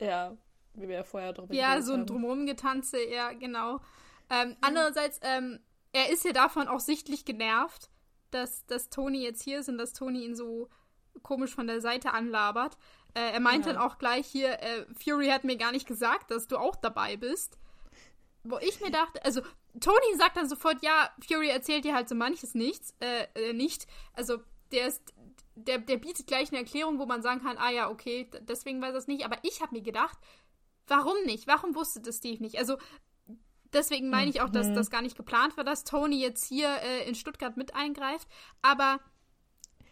ja, wie wir ja vorher drüber Ja, so ein drumherum getanze, ja, genau. Ähm, mhm. Andererseits, ähm, er ist ja davon auch sichtlich genervt, dass, dass Tony jetzt hier ist und dass Tony ihn so komisch von der Seite anlabert. Äh, er meint ja. dann auch gleich hier, äh, Fury hat mir gar nicht gesagt, dass du auch dabei bist. Wo ich mir dachte, also Tony sagt dann sofort, ja, Fury erzählt dir halt so manches nichts, äh, äh, nicht. Also der ist, der, der bietet gleich eine Erklärung, wo man sagen kann, ah ja, okay, deswegen weiß das nicht. Aber ich habe mir gedacht, warum nicht? Warum wusste das Steve nicht? Also deswegen meine ich auch, dass mhm. das gar nicht geplant war, dass Tony jetzt hier äh, in Stuttgart mit eingreift. Aber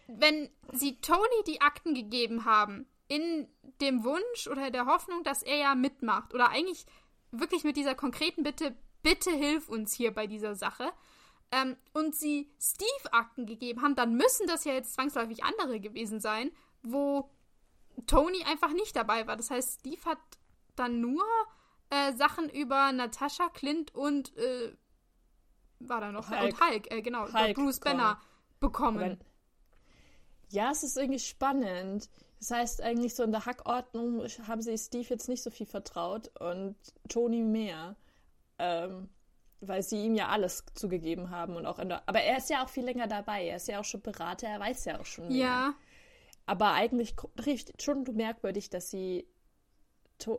wenn sie Tony die Akten gegeben haben, in dem Wunsch oder der Hoffnung, dass er ja mitmacht. Oder eigentlich wirklich mit dieser konkreten Bitte, bitte hilf uns hier bei dieser Sache. Ähm, und sie Steve Akten gegeben haben, dann müssen das ja jetzt zwangsläufig andere gewesen sein, wo Tony einfach nicht dabei war. Das heißt, Steve hat dann nur äh, Sachen über Natascha, Clint und äh, war da noch Hulk. und Hulk, äh, genau, Hulk Bruce Banner bekommen. Aber, ja, es ist irgendwie spannend. Das heißt, eigentlich so in der Hackordnung haben sie Steve jetzt nicht so viel vertraut und Tony mehr. Ähm, weil sie ihm ja alles zugegeben haben und auch in der, aber er ist ja auch viel länger dabei, er ist ja auch schon Berater, er weiß ja auch schon mehr. Ja. Aber eigentlich schon merkwürdig, dass sie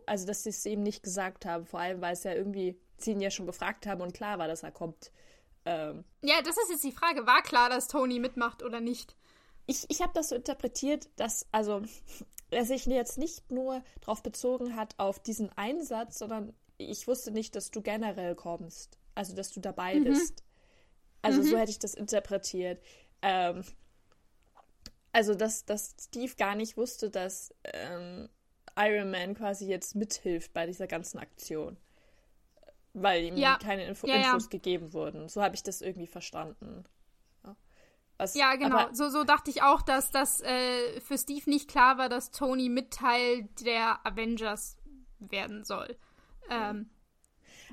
also dass sie es ihm nicht gesagt haben, vor allem weil es ja irgendwie sie ihn ja schon gefragt haben und klar war, dass er kommt. Ähm, ja, das ist jetzt die Frage, war klar, dass Tony mitmacht oder nicht? ich, ich habe das so interpretiert, dass, also, er sich jetzt nicht nur darauf bezogen hat, auf diesen Einsatz, sondern ich wusste nicht, dass du generell kommst. Also, dass du dabei mhm. bist. Also, mhm. so hätte ich das interpretiert. Ähm, also, dass, dass Steve gar nicht wusste, dass ähm, Iron Man quasi jetzt mithilft bei dieser ganzen Aktion. Weil ihm ja. keine Info ja, Infos ja. gegeben wurden. So habe ich das irgendwie verstanden. Was, ja, genau. so, so dachte ich auch, dass das äh, für Steve nicht klar war, dass Tony Mitteil der Avengers werden soll. Ähm,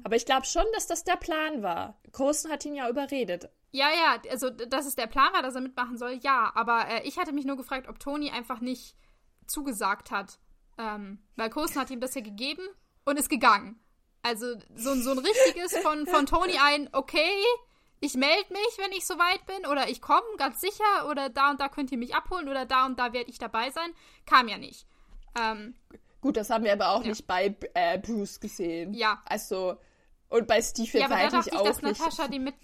aber ich glaube schon, dass das der Plan war. Coulson hat ihn ja überredet. Ja, ja, also dass es der Plan war, dass er mitmachen soll, ja. Aber äh, ich hatte mich nur gefragt, ob Tony einfach nicht zugesagt hat. Ähm, weil Coulson hat ihm das ja gegeben und ist gegangen. Also so, so ein richtiges von, von Tony ein, okay, ich melde mich, wenn ich soweit bin, oder ich komme, ganz sicher, oder da und da könnt ihr mich abholen, oder da und da werde ich dabei sein. Kam ja nicht. Ähm, Gut, das haben wir aber auch ja. nicht bei äh, Bruce gesehen. Ja. Also, und bei Steve jetzt ja, aber eigentlich da dachte ich, dass nicht. Natascha die mit.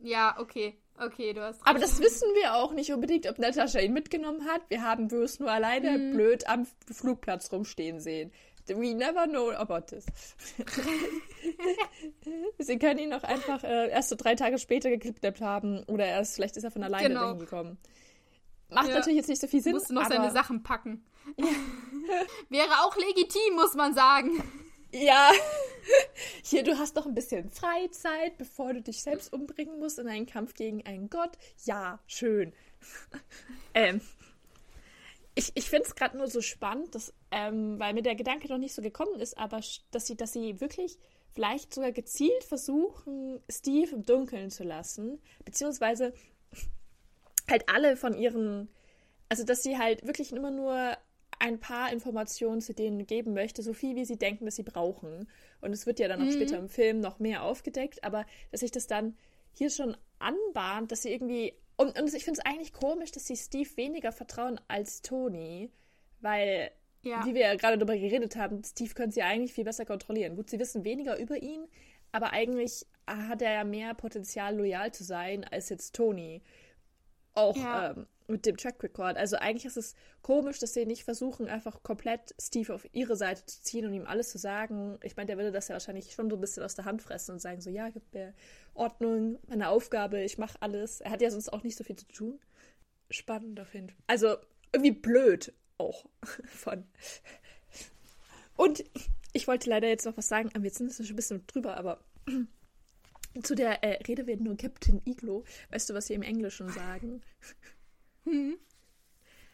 Ja, okay. Okay, du hast recht. Aber das wissen wir auch nicht unbedingt, ob Natascha ihn mitgenommen hat. Wir haben Bruce nur alleine hm. blöd am Flugplatz rumstehen sehen. We never know about this. Sie können ihn auch einfach äh, erst so drei Tage später gekidnappt haben oder erst, vielleicht ist er von alleine genau. dahin gekommen. Macht ja. natürlich jetzt nicht so viel Sinn. Musste noch seine Sachen packen. Wäre auch legitim, muss man sagen. Ja. Hier, du hast noch ein bisschen Freizeit, bevor du dich selbst umbringen musst in einen Kampf gegen einen Gott. Ja, schön. ähm, ich, ich finde es gerade nur so spannend, dass, ähm, weil mir der Gedanke noch nicht so gekommen ist, aber dass sie, dass sie wirklich vielleicht sogar gezielt versuchen, Steve im Dunkeln zu lassen, beziehungsweise halt alle von ihren, also dass sie halt wirklich immer nur ein paar Informationen zu denen geben möchte, so viel wie sie denken, dass sie brauchen. Und es wird ja dann auch mhm. später im Film noch mehr aufgedeckt, aber dass sich das dann hier schon anbahnt, dass sie irgendwie und, und ich finde es eigentlich komisch, dass sie Steve weniger vertrauen als Tony, weil, ja. wie wir ja gerade darüber geredet haben, Steve können sie eigentlich viel besser kontrollieren. Gut, sie wissen weniger über ihn, aber eigentlich hat er ja mehr Potenzial, loyal zu sein, als jetzt Tony. Auch ja. ähm, mit dem Track Record. Also eigentlich ist es komisch, dass sie nicht versuchen, einfach komplett Steve auf ihre Seite zu ziehen und ihm alles zu sagen. Ich meine, der würde das ja wahrscheinlich schon so ein bisschen aus der Hand fressen und sagen so, ja, gib mir Ordnung, meine Aufgabe, ich mache alles. Er hat ja sonst auch nicht so viel zu tun. Spannend auf jeden Fall. Also irgendwie blöd auch von. Und ich wollte leider jetzt noch was sagen, aber jetzt sind wir schon ein bisschen drüber, aber zu der äh, Rede wird nur Captain Iglo. Weißt du, was sie im Englischen sagen? Hm.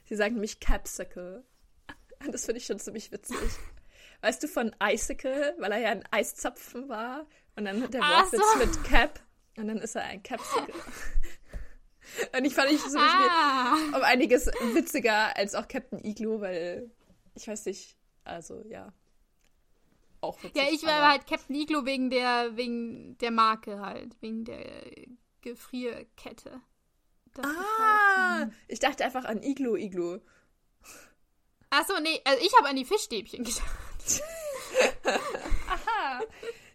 Sie sagen nämlich Capsicle. Das finde ich schon ziemlich witzig. Weißt du von Icicle, weil er ja ein Eiszapfen war und dann hat der Wortwitz so. mit Cap und dann ist er ein Capsicle. und ich fand ich zum Beispiel ah. um einiges witziger als auch Captain Igloo, weil ich weiß nicht, also ja. Auch witzig, ja, ich war halt Captain Igloo wegen der, wegen der Marke halt, wegen der Gefrierkette. Ah, halt, ich dachte einfach an Iglo Iglo. Achso, nee, also ich habe an die Fischstäbchen gedacht. Aha.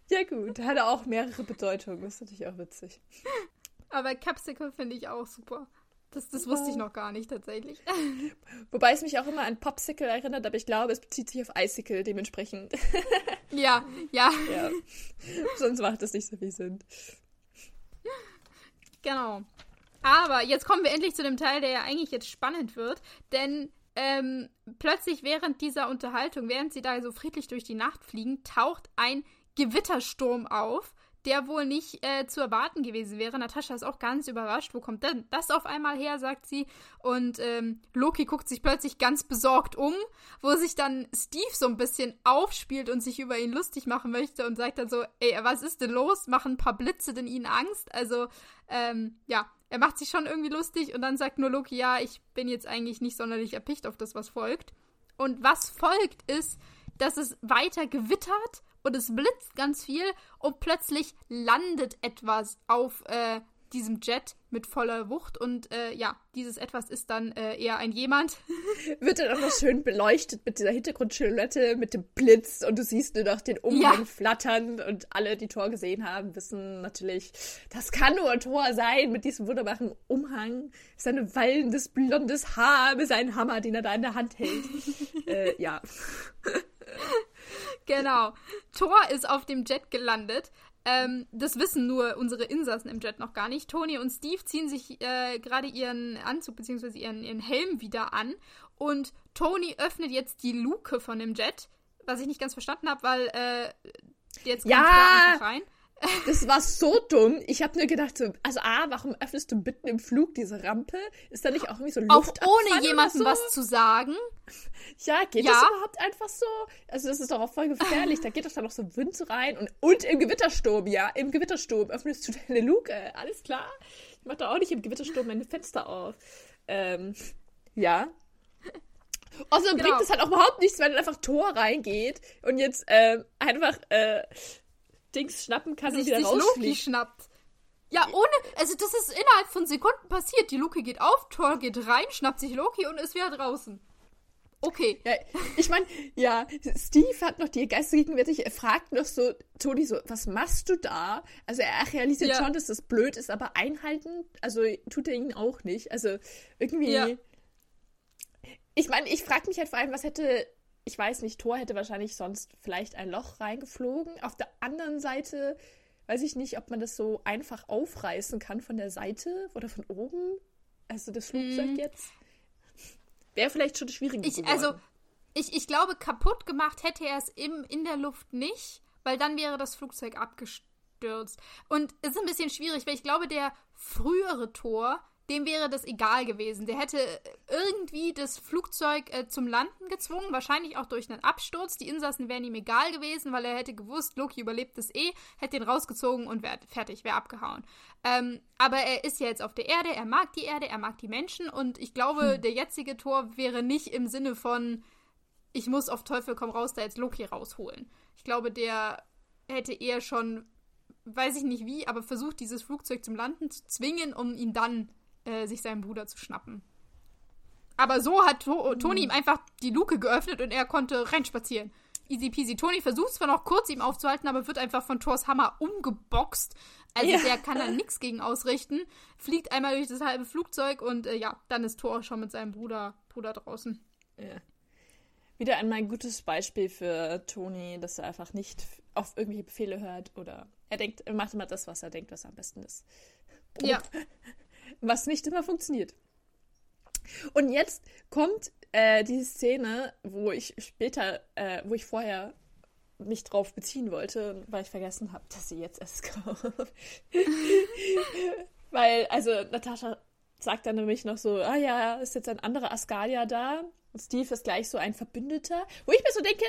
Ja gut, hat auch mehrere Bedeutungen. Das ist natürlich auch witzig. Aber Capsicle finde ich auch super. Das, das wusste ich noch gar nicht tatsächlich. Wobei es mich auch immer an Popsicle erinnert, aber ich glaube, es bezieht sich auf Icicle dementsprechend. Ja, ja. ja. Sonst macht es nicht so viel Sinn. Genau. Aber jetzt kommen wir endlich zu dem Teil, der ja eigentlich jetzt spannend wird, denn ähm, plötzlich während dieser Unterhaltung, während sie da so friedlich durch die Nacht fliegen, taucht ein Gewittersturm auf, der wohl nicht äh, zu erwarten gewesen wäre. Natascha ist auch ganz überrascht. Wo kommt denn das auf einmal her, sagt sie. Und ähm, Loki guckt sich plötzlich ganz besorgt um, wo sich dann Steve so ein bisschen aufspielt und sich über ihn lustig machen möchte und sagt dann so, ey, was ist denn los? Machen ein paar Blitze denn ihnen Angst? Also, ähm, ja, er macht sich schon irgendwie lustig und dann sagt nur Loki, ja, ich bin jetzt eigentlich nicht sonderlich erpicht auf das, was folgt. Und was folgt ist, dass es weiter gewittert und es blitzt ganz viel und plötzlich landet etwas auf äh, diesem Jet mit voller Wucht und äh, ja, dieses etwas ist dann äh, eher ein jemand. Wird dann auch noch schön beleuchtet mit dieser Hintergrundschilhouette, mit dem Blitz und du siehst nur noch den Umhang ja. flattern und alle, die Thor gesehen haben, wissen natürlich, das kann nur Thor sein mit diesem wunderbaren Umhang, sein wallendes blondes Haar mit seinem Hammer, den er da in der Hand hält. äh, ja. genau. Thor ist auf dem Jet gelandet. Ähm, das wissen nur unsere Insassen im Jet noch gar nicht. Tony und Steve ziehen sich äh, gerade ihren Anzug bzw. Ihren, ihren Helm wieder an. Und Tony öffnet jetzt die Luke von dem Jet, was ich nicht ganz verstanden habe, weil äh, jetzt kommt ja. einfach rein. Das war so dumm. Ich habe nur gedacht, so, also A, warum öffnest du mitten im Flug diese Rampe? Ist da nicht auch irgendwie so Luft Auch ohne jemandem so? was zu sagen? Ja, geht ja. das überhaupt einfach so? Also das ist doch auch voll gefährlich. Da geht doch dann noch so Wind rein. Und, und im Gewittersturm, ja. Im Gewittersturm öffnest du deine Luke. Alles klar? Ich mach da auch nicht im Gewittersturm meine Fenster auf. Ähm, ja. Außerdem genau. bringt es halt auch überhaupt nichts, wenn dann einfach Tor reingeht und jetzt ähm, einfach äh, Dings schnappen kann sich, und wieder rausfliegt. Loki schnappt. Ja, ohne, also das ist innerhalb von Sekunden passiert. Die Luke geht auf, Thor geht rein, schnappt sich Loki und ist wieder draußen. Okay. Ja, ich meine, ja, Steve hat noch die Geister gegenwärtig. Er fragt noch so, Toni, so, was machst du da? Also er realisiert ja. schon, dass das blöd ist, aber einhalten, also tut er ihn auch nicht. Also irgendwie. Ja. Ich meine, ich frage mich halt vor allem, was hätte, ich weiß nicht, Thor hätte wahrscheinlich sonst vielleicht ein Loch reingeflogen. Auf der anderen Seite weiß ich nicht, ob man das so einfach aufreißen kann von der Seite oder von oben. Also das Flugzeug mhm. jetzt. Wäre vielleicht schon schwierig ich, geworden. Also, ich, ich glaube, kaputt gemacht hätte er es im, in der Luft nicht, weil dann wäre das Flugzeug abgestürzt. Und es ist ein bisschen schwierig, weil ich glaube, der frühere Tor dem wäre das egal gewesen. Der hätte irgendwie das Flugzeug äh, zum Landen gezwungen, wahrscheinlich auch durch einen Absturz. Die Insassen wären ihm egal gewesen, weil er hätte gewusst, Loki überlebt es eh, hätte ihn rausgezogen und wär, fertig, wäre abgehauen. Ähm, aber er ist ja jetzt auf der Erde, er mag die Erde, er mag die Menschen und ich glaube, hm. der jetzige Tor wäre nicht im Sinne von, ich muss auf Teufel komm raus, da jetzt Loki rausholen. Ich glaube, der hätte eher schon weiß ich nicht wie, aber versucht, dieses Flugzeug zum Landen zu zwingen, um ihn dann äh, sich seinen Bruder zu schnappen. Aber so hat to Toni ihm einfach die Luke geöffnet und er konnte reinspazieren. Easy peasy. Toni versucht zwar noch kurz ihm aufzuhalten, aber wird einfach von Thors Hammer umgeboxt. Also ja. der kann da nichts gegen ausrichten. Fliegt einmal durch das halbe Flugzeug und äh, ja, dann ist Thor schon mit seinem Bruder, Bruder draußen. Ja. Wieder einmal ein gutes Beispiel für Toni, dass er einfach nicht auf irgendwelche Befehle hört oder er denkt, er macht immer das, was er denkt, was am besten ist. Ja. Was nicht immer funktioniert. Und jetzt kommt äh, die Szene, wo ich später, äh, wo ich vorher mich drauf beziehen wollte, weil ich vergessen habe, dass sie jetzt erst kommt. weil, also Natascha sagt dann nämlich noch so, ah ja, ist jetzt ein anderer Ascalia da. Und Steve ist gleich so ein Verbündeter. Wo ich mir so denke,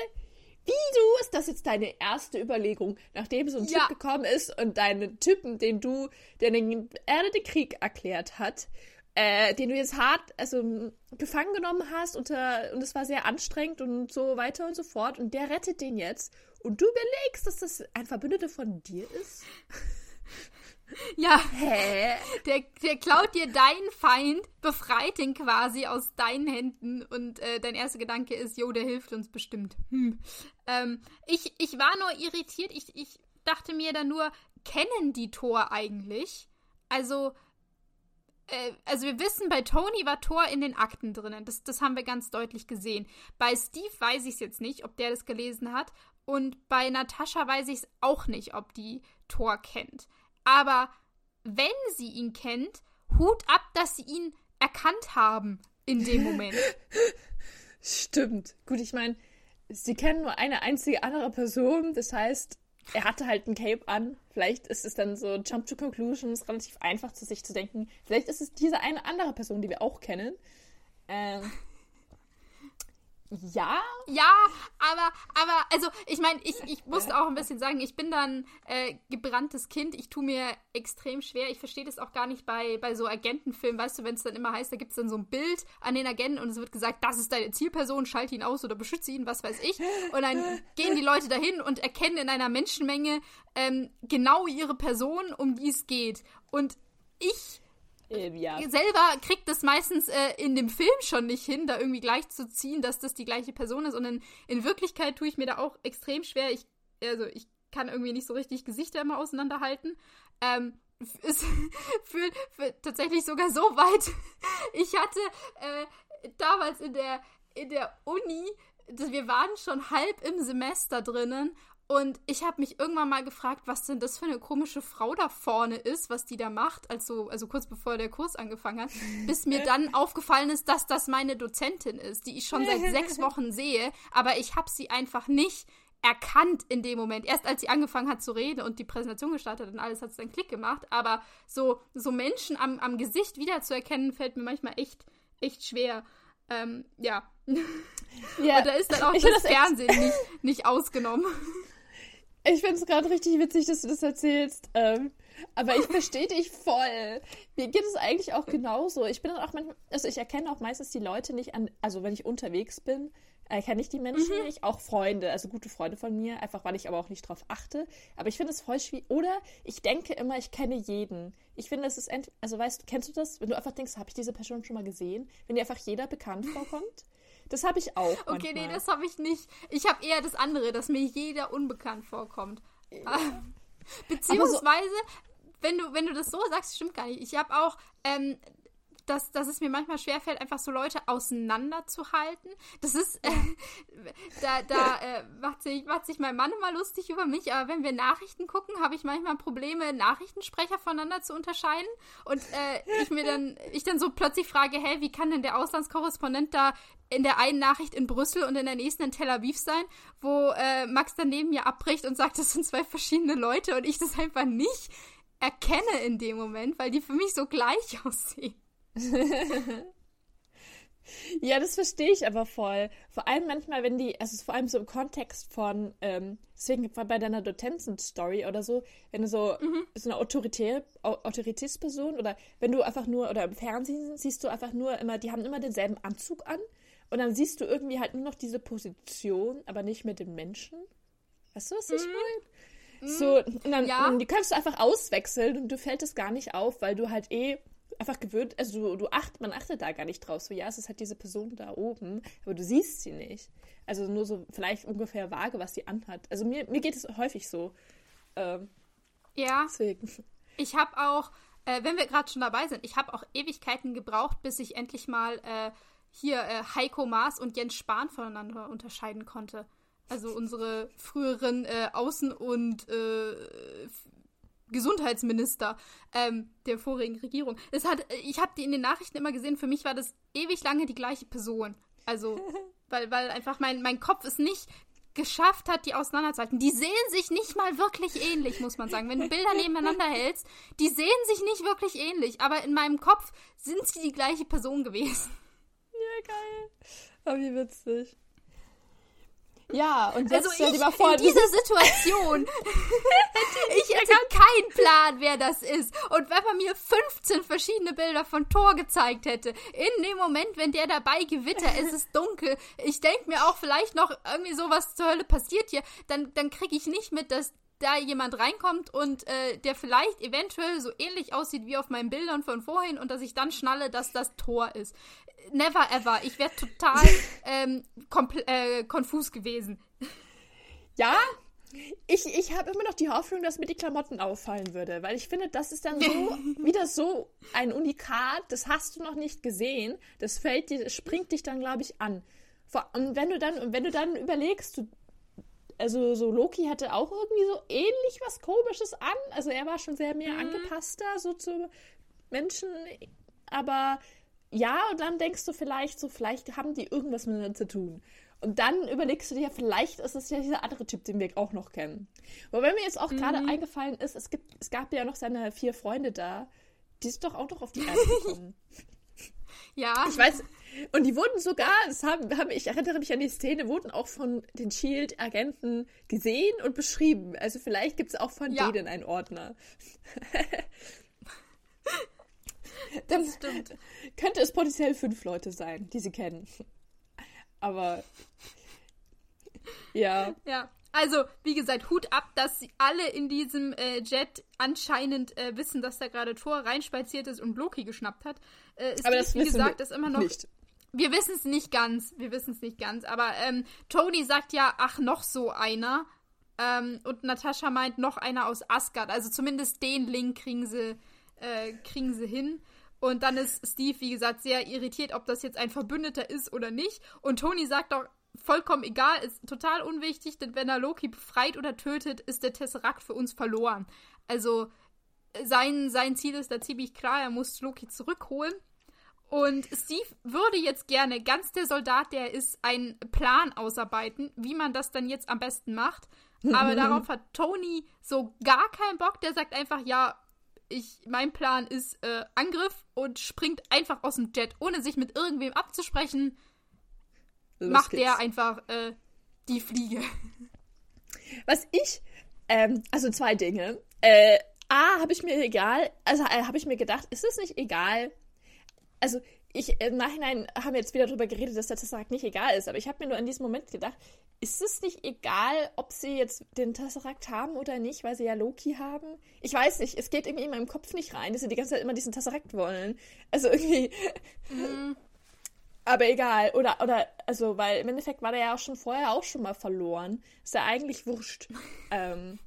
Wieso ist das jetzt deine erste Überlegung, nachdem so ein ja. Typ gekommen ist und deinen Typen, den du, der den Erde den Krieg erklärt hat, äh, den du jetzt hart, also gefangen genommen hast unter, und es war sehr anstrengend und so weiter und so fort und der rettet den jetzt und du überlegst, dass das ein Verbündeter von dir ist? Ja. Hä? Der, der klaut dir deinen Feind, befreit ihn quasi aus deinen Händen und äh, dein erster Gedanke ist, jo, der hilft uns bestimmt. Hm. Ähm, ich, ich war nur irritiert. Ich, ich dachte mir dann nur, kennen die Thor eigentlich? Also, äh, also wir wissen, bei Tony war Thor in den Akten drinnen. Das, das haben wir ganz deutlich gesehen. Bei Steve weiß ich es jetzt nicht, ob der das gelesen hat. Und bei Natascha weiß ich es auch nicht, ob die Thor kennt. Aber wenn sie ihn kennt, Hut ab, dass sie ihn erkannt haben in dem Moment. Stimmt. Gut, ich meine, sie kennen nur eine einzige andere Person. Das heißt, er hatte halt ein Cape an. Vielleicht ist es dann so Jump to Conclusions, relativ einfach zu sich zu denken. Vielleicht ist es diese eine andere Person, die wir auch kennen. Ähm, ja? Ja, aber, aber, also, ich meine, ich, ich musste auch ein bisschen sagen, ich bin dann äh, gebranntes Kind. Ich tue mir extrem schwer. Ich verstehe das auch gar nicht bei, bei so Agentenfilmen. Weißt du, wenn es dann immer heißt, da gibt es dann so ein Bild an den Agenten und es wird gesagt, das ist deine Zielperson, schalte ihn aus oder beschütze ihn, was weiß ich. Und dann gehen die Leute dahin und erkennen in einer Menschenmenge ähm, genau ihre Person, um die es geht. Und ich ähm, ja. selber kriegt das meistens äh, in dem Film schon nicht hin, da irgendwie gleich zu ziehen, dass das die gleiche Person ist. Und in, in Wirklichkeit tue ich mir da auch extrem schwer. Ich, also ich kann irgendwie nicht so richtig Gesichter immer auseinanderhalten. Ähm, es führt, führt tatsächlich sogar so weit. Ich hatte äh, damals in der, in der Uni, wir waren schon halb im Semester drinnen und ich habe mich irgendwann mal gefragt, was denn das für eine komische Frau da vorne ist, was die da macht, also, also kurz bevor der Kurs angefangen hat, bis mir dann aufgefallen ist, dass das meine Dozentin ist, die ich schon seit sechs Wochen sehe, aber ich habe sie einfach nicht erkannt in dem Moment. Erst als sie angefangen hat zu reden und die Präsentation gestartet und alles hat es dann Klick gemacht, aber so, so Menschen am, am Gesicht wiederzuerkennen, fällt mir manchmal echt, echt schwer. Ähm, ja. ja. Und da ist dann auch das, das Fernsehen nicht, nicht ausgenommen. Ich finde es gerade richtig witzig, dass du das erzählst. Ähm, aber ich verstehe dich voll. Mir geht es eigentlich auch genauso. Ich bin dann auch manchmal, also ich erkenne auch meistens die Leute nicht an, also wenn ich unterwegs bin, äh, kenne ich die Menschen mhm. nicht. Auch Freunde, also gute Freunde von mir, einfach weil ich aber auch nicht drauf achte. Aber ich finde es voll schwierig. Oder ich denke immer, ich kenne jeden. Ich finde, es ist, also weißt du, kennst du das? Wenn du einfach denkst, habe ich diese Person schon mal gesehen? Wenn dir einfach jeder bekannt vorkommt? Das habe ich auch. Okay, manchmal. nee, das habe ich nicht. Ich habe eher das andere, dass mir jeder unbekannt vorkommt. Ja. Beziehungsweise, so, wenn du, wenn du das so sagst, stimmt gar nicht. Ich habe auch ähm, dass, dass es mir manchmal schwerfällt, einfach so Leute auseinanderzuhalten. Das ist, äh, da, da äh, macht, sich, macht sich mein Mann immer lustig über mich, aber wenn wir Nachrichten gucken, habe ich manchmal Probleme, Nachrichtensprecher voneinander zu unterscheiden. Und äh, ich mir dann, ich dann so plötzlich frage, hey, wie kann denn der Auslandskorrespondent da in der einen Nachricht in Brüssel und in der nächsten in Tel Aviv sein, wo äh, Max dann neben mir abbricht und sagt, das sind zwei verschiedene Leute und ich das einfach nicht erkenne in dem Moment, weil die für mich so gleich aussehen. ja, das verstehe ich aber voll. Vor allem manchmal, wenn die, also vor allem so im Kontext von, ähm, deswegen bei deiner Dotenzen-Story oder so, wenn du so, mhm. so eine Autoritär, Autoritätsperson oder wenn du einfach nur, oder im Fernsehen siehst du einfach nur immer, die haben immer denselben Anzug an und dann siehst du irgendwie halt nur noch diese Position, aber nicht mit den Menschen. Weißt du, was ich mhm. meine? So, und dann, ja. die kannst du einfach auswechseln und du fällt es gar nicht auf, weil du halt eh einfach gewöhnt, also du, du acht, man achtet da gar nicht drauf. So, ja, es ist halt diese Person da oben, aber du siehst sie nicht. Also nur so vielleicht ungefähr vage, was sie anhat. Also mir, mir geht es häufig so. Ähm, ja. Deswegen. Ich habe auch, äh, wenn wir gerade schon dabei sind, ich habe auch Ewigkeiten gebraucht, bis ich endlich mal äh, hier äh, Heiko Maas und Jens Spahn voneinander unterscheiden konnte. Also unsere früheren äh, Außen- und äh, Gesundheitsminister ähm, der vorigen Regierung. Es hat, ich habe die in den Nachrichten immer gesehen, für mich war das ewig lange die gleiche Person. Also, weil, weil einfach mein, mein Kopf es nicht geschafft hat, die auseinanderzuhalten. Die sehen sich nicht mal wirklich ähnlich, muss man sagen. Wenn du Bilder nebeneinander hältst, die sehen sich nicht wirklich ähnlich, aber in meinem Kopf sind sie die gleiche Person gewesen. Ja, geil. Aber wie witzig. Ja, und jetzt also stell dir mal vor, in dieser Situation, ich hätte keinen Plan, wer das ist. Und wenn man mir 15 verschiedene Bilder von Thor gezeigt hätte, in dem Moment, wenn der dabei gewitter, ist es dunkel, ich denke mir auch vielleicht noch irgendwie sowas zur Hölle passiert hier, dann, dann kriege ich nicht mit, dass da jemand reinkommt und äh, der vielleicht eventuell so ähnlich aussieht wie auf meinen Bildern von vorhin und dass ich dann schnalle, dass das Tor ist never ever. Ich wäre total ähm, äh, konfus gewesen. Ja, ich, ich habe immer noch die Hoffnung, dass mir die Klamotten auffallen würde, weil ich finde, das ist dann so wieder so ein Unikat, das hast du noch nicht gesehen. Das fällt dir, das springt dich dann, glaube ich, an. Und wenn du dann, wenn du dann überlegst, du, also so Loki hatte auch irgendwie so ähnlich was Komisches an. Also er war schon sehr mehr mhm. angepasster so zu Menschen, aber ja, und dann denkst du vielleicht so, vielleicht haben die irgendwas miteinander zu tun. Und dann überlegst du dir, vielleicht ist es ja dieser andere Typ, den wir auch noch kennen. Wobei mir jetzt auch mhm. gerade eingefallen ist, es, gibt, es gab ja noch seine vier Freunde da, die sind doch auch noch auf die Erde gekommen. ja. Ich weiß, und die wurden sogar, das haben, haben, ich erinnere mich an die Szene, wurden auch von den Shield-Agenten gesehen und beschrieben. Also vielleicht gibt es auch von ja. denen einen Ordner. Dann das stimmt. könnte es potenziell fünf Leute sein, die sie kennen. Aber ja. Ja. Also, wie gesagt, Hut ab, dass sie alle in diesem äh, Jet anscheinend äh, wissen, dass da gerade Thor reinspaziert ist und Loki geschnappt hat. Äh, aber das, wie gesagt, ist immer noch. Nicht. Wir wissen es nicht ganz. Wir wissen es nicht ganz. Aber ähm, Tony sagt ja, ach, noch so einer. Ähm, und Natascha meint noch einer aus Asgard. Also zumindest den Link kriegen sie, äh, kriegen sie hin. Und dann ist Steve, wie gesagt, sehr irritiert, ob das jetzt ein Verbündeter ist oder nicht. Und Tony sagt doch, vollkommen egal, ist total unwichtig, denn wenn er Loki befreit oder tötet, ist der Tesseract für uns verloren. Also sein, sein Ziel ist da ziemlich klar, er muss Loki zurückholen. Und Steve würde jetzt gerne, ganz der Soldat, der ist, einen Plan ausarbeiten, wie man das dann jetzt am besten macht. Aber darauf hat Tony so gar keinen Bock. Der sagt einfach, ja, ich, mein Plan ist äh, Angriff und springt einfach aus dem Jet, ohne sich mit irgendwem abzusprechen. Los macht geht's. der einfach äh, die Fliege. Was ich, ähm, also zwei Dinge. Äh, A, habe ich mir egal, also äh, habe ich mir gedacht, ist es nicht egal? Also ich im Nachhinein haben wir jetzt wieder darüber geredet, dass der Tesseract nicht egal ist, aber ich habe mir nur in diesem Moment gedacht, ist es nicht egal, ob sie jetzt den Tesseract haben oder nicht, weil sie ja Loki haben? Ich weiß nicht, es geht irgendwie in meinem Kopf nicht rein, dass sie die ganze Zeit immer diesen Tesseract wollen. Also irgendwie. Mhm. Aber egal. Oder, oder, also, weil im Endeffekt war der ja auch schon vorher auch schon mal verloren. Ist ja eigentlich wurscht. ähm,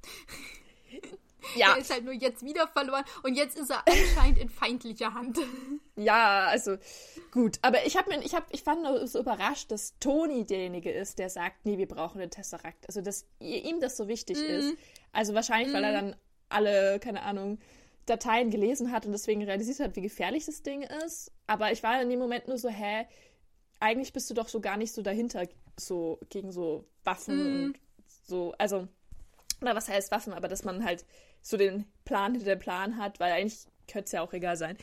ja. Er ist halt nur jetzt wieder verloren und jetzt ist er anscheinend in feindlicher Hand. Ja, also gut. Aber ich, hab mir, ich, hab, ich fand nur so überrascht, dass Toni derjenige ist, der sagt, nee, wir brauchen den Tesseract. Also, dass ihm das so wichtig mm. ist. Also wahrscheinlich, mm. weil er mhm. dann alle, keine Ahnung, Dateien gelesen hat und deswegen realisiert hat, wie gefährlich das Ding ist. Aber ich war in dem Moment nur so, hä, eigentlich bist du doch so gar nicht so dahinter, so gegen so Waffen mm. und so, also, oder was heißt Waffen, aber dass man halt so den Plan hinter dem Plan hat, weil eigentlich könnte es ja auch egal sein.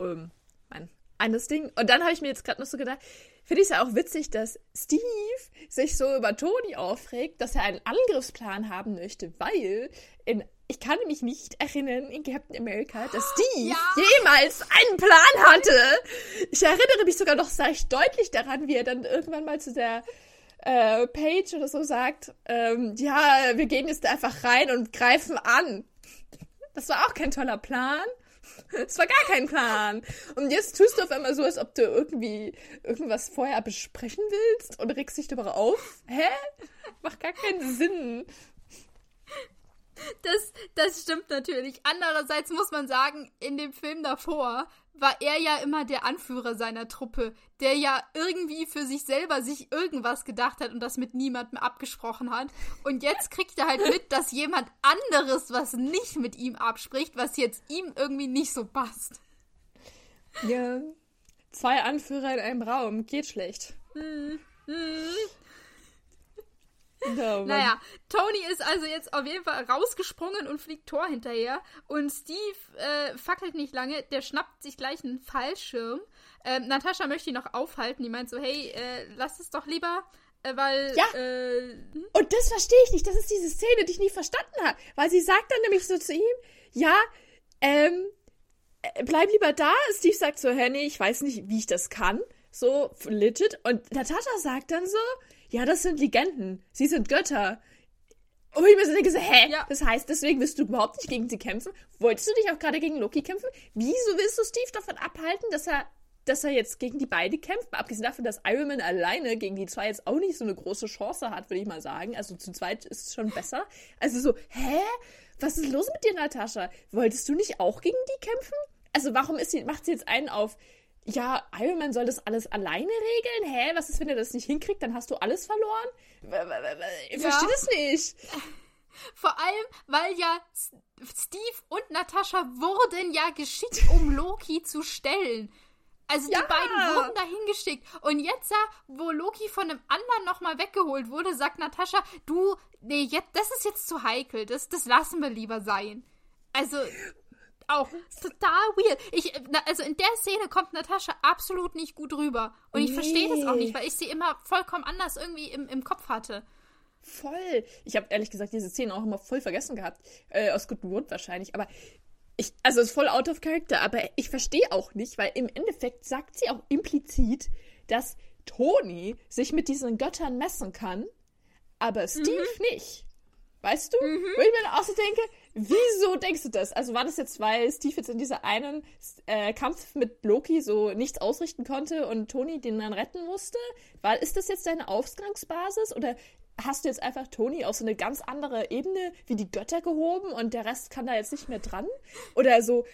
Ähm, mein eines Ding. Und dann habe ich mir jetzt gerade noch so gedacht, finde ich es ja auch witzig, dass Steve sich so über Tony aufregt, dass er einen Angriffsplan haben möchte, weil in ich kann mich nicht erinnern in Captain America, dass Steve ja. jemals einen Plan hatte. Ich erinnere mich sogar noch recht deutlich daran, wie er dann irgendwann mal zu der äh, Page oder so sagt, ähm, ja, wir gehen jetzt einfach rein und greifen an. Das war auch kein toller Plan. Das war gar kein Plan. Und jetzt tust du auf einmal so, als ob du irgendwie irgendwas vorher besprechen willst und regst dich darüber auf. Hä? Macht gar keinen Sinn. Das, das stimmt natürlich. Andererseits muss man sagen, in dem Film davor war er ja immer der Anführer seiner Truppe, der ja irgendwie für sich selber sich irgendwas gedacht hat und das mit niemandem abgesprochen hat. Und jetzt kriegt er halt mit, dass jemand anderes was nicht mit ihm abspricht, was jetzt ihm irgendwie nicht so passt. Ja. Zwei Anführer in einem Raum, geht schlecht. Hm. Hm. No, naja, Tony ist also jetzt auf jeden Fall rausgesprungen und fliegt Thor hinterher. Und Steve äh, fackelt nicht lange, der schnappt sich gleich einen Fallschirm. Ähm, Natascha möchte ihn noch aufhalten. Die meint so, hey, äh, lass es doch lieber. Äh, weil. Ja. Äh, hm? Und das verstehe ich nicht. Das ist diese Szene, die ich nicht verstanden habe. Weil sie sagt dann nämlich so zu ihm: Ja, ähm, äh, bleib lieber da. Steve sagt so: Hä, nee, ich weiß nicht, wie ich das kann. So, legit. Und Natascha sagt dann so: ja, das sind Legenden. Sie sind Götter. Und ich mir so denke, so, hä? Ja. Das heißt, deswegen willst du überhaupt nicht gegen sie kämpfen? Wolltest du dich auch gerade gegen Loki kämpfen? Wieso willst du Steve davon abhalten, dass er, dass er jetzt gegen die beiden kämpft? Mal abgesehen davon, dass Iron Man alleine gegen die zwei jetzt auch nicht so eine große Chance hat, würde ich mal sagen. Also zu zweit ist es schon besser. Also so, hä? Was ist los mit dir, Natascha? Wolltest du nicht auch gegen die kämpfen? Also warum ist sie, macht sie jetzt einen auf, ja, Iron Man soll das alles alleine regeln? Hä? Was ist, wenn er das nicht hinkriegt? Dann hast du alles verloren? Ich ja. verstehe das nicht. Vor allem, weil ja Steve und Natascha wurden ja geschickt, um Loki zu stellen. Also die ja. beiden wurden dahin geschickt. Und jetzt, wo Loki von einem anderen nochmal weggeholt wurde, sagt Natascha, du, nee, jetzt, das ist jetzt zu heikel. Das, das lassen wir lieber sein. Also, auch total weird. Ich, also in der Szene kommt Natascha absolut nicht gut rüber. Und ich nee. verstehe das auch nicht, weil ich sie immer vollkommen anders irgendwie im, im Kopf hatte. Voll. Ich habe ehrlich gesagt diese Szene auch immer voll vergessen gehabt. Äh, aus gutem Grund wahrscheinlich. Aber ich, also es ist voll out of character. Aber ich verstehe auch nicht, weil im Endeffekt sagt sie auch implizit, dass Toni sich mit diesen Göttern messen kann, aber Steve mhm. nicht. Weißt du? Mhm. Wo ich mir dann auch so denke, wieso denkst du das? Also war das jetzt, weil Steve jetzt in dieser einen äh, Kampf mit Loki so nichts ausrichten konnte und Tony den dann retten musste? War, ist das jetzt deine Ausgangsbasis? Oder hast du jetzt einfach Tony auf so eine ganz andere Ebene wie die Götter gehoben und der Rest kann da jetzt nicht mehr dran? Oder so,